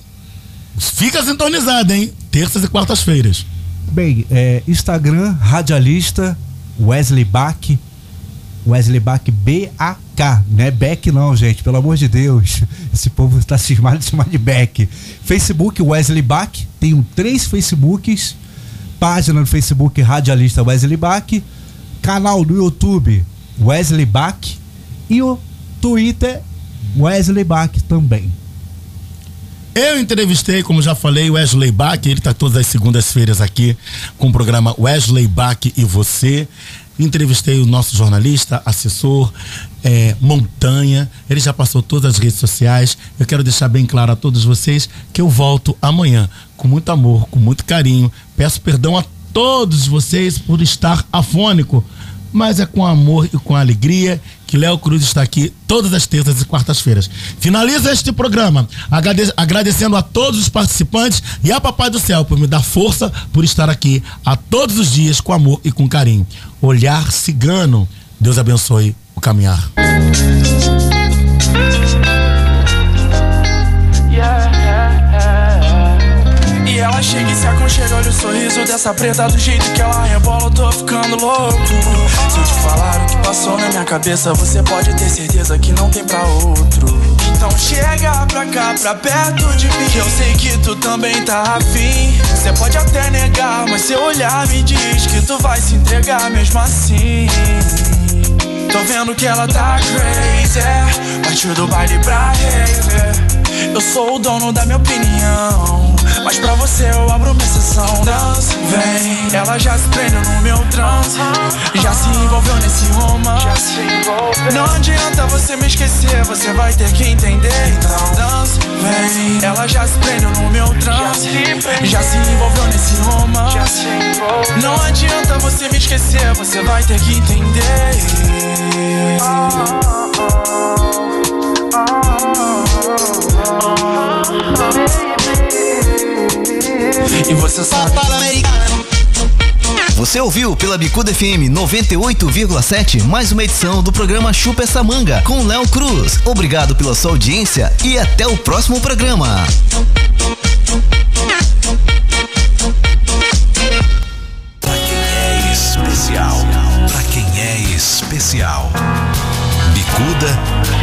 Fica sintonizado, hein? Terças e quartas-feiras. Bem, é, Instagram, radialista Wesley Bach. Wesley Bach B-A-K. Não é Beck, não, gente. Pelo amor de Deus. Esse povo está cismado de chamar de Beck. Facebook Wesley Bach. Tenho três Facebooks. Página no Facebook Radialista Wesley Bach. Canal no YouTube Wesley Bach. E o Twitter Wesley Bach também. Eu entrevistei, como já falei, Wesley Bach, ele está todas as segundas-feiras aqui com o programa Wesley Bach e Você. Entrevistei o nosso jornalista, assessor, eh, Montanha. Ele já passou todas as redes sociais. Eu quero deixar bem claro a todos vocês que eu volto amanhã com muito amor, com muito carinho. Peço perdão a todos vocês por estar afônico mas é com amor e com alegria que Léo Cruz está aqui todas as terças e quartas-feiras. Finaliza este programa agrade- agradecendo a todos os participantes e a Papai do Céu por me dar força por estar aqui a todos os dias com amor e com carinho. Olhar cigano. Deus abençoe o caminhar. Ela chega e se aconchega, olha o sorriso dessa preta Do jeito que ela rebola, eu tô ficando louco. Se eu te falar o que passou na minha cabeça Você pode ter certeza que não tem pra outro. Então chega pra cá, pra perto de mim. Que eu sei que tu também tá afim. Você pode até negar, mas seu olhar me diz Que tu vai se entregar mesmo assim. Tô vendo que ela tá crazy. Partiu do baile pra rave Eu sou o dono da minha opinião Mas pra você eu abro minha sessão Dance, vem Ela já se prendeu no meu trance Já se envolveu nesse romance Não adianta você me esquecer Você vai ter que entender Então dance, vem Ela já se prendeu no meu trance Já se envolveu nesse romance Não adianta você me esquecer Você vai ter que entender e você sabe. Você ouviu pela Bicuda FM 98,7 mais uma edição do programa Chupa essa manga com Léo Cruz. Obrigado pela sua audiência e até o próximo programa. Pra quem é especial, pra quem é especial. Bicuda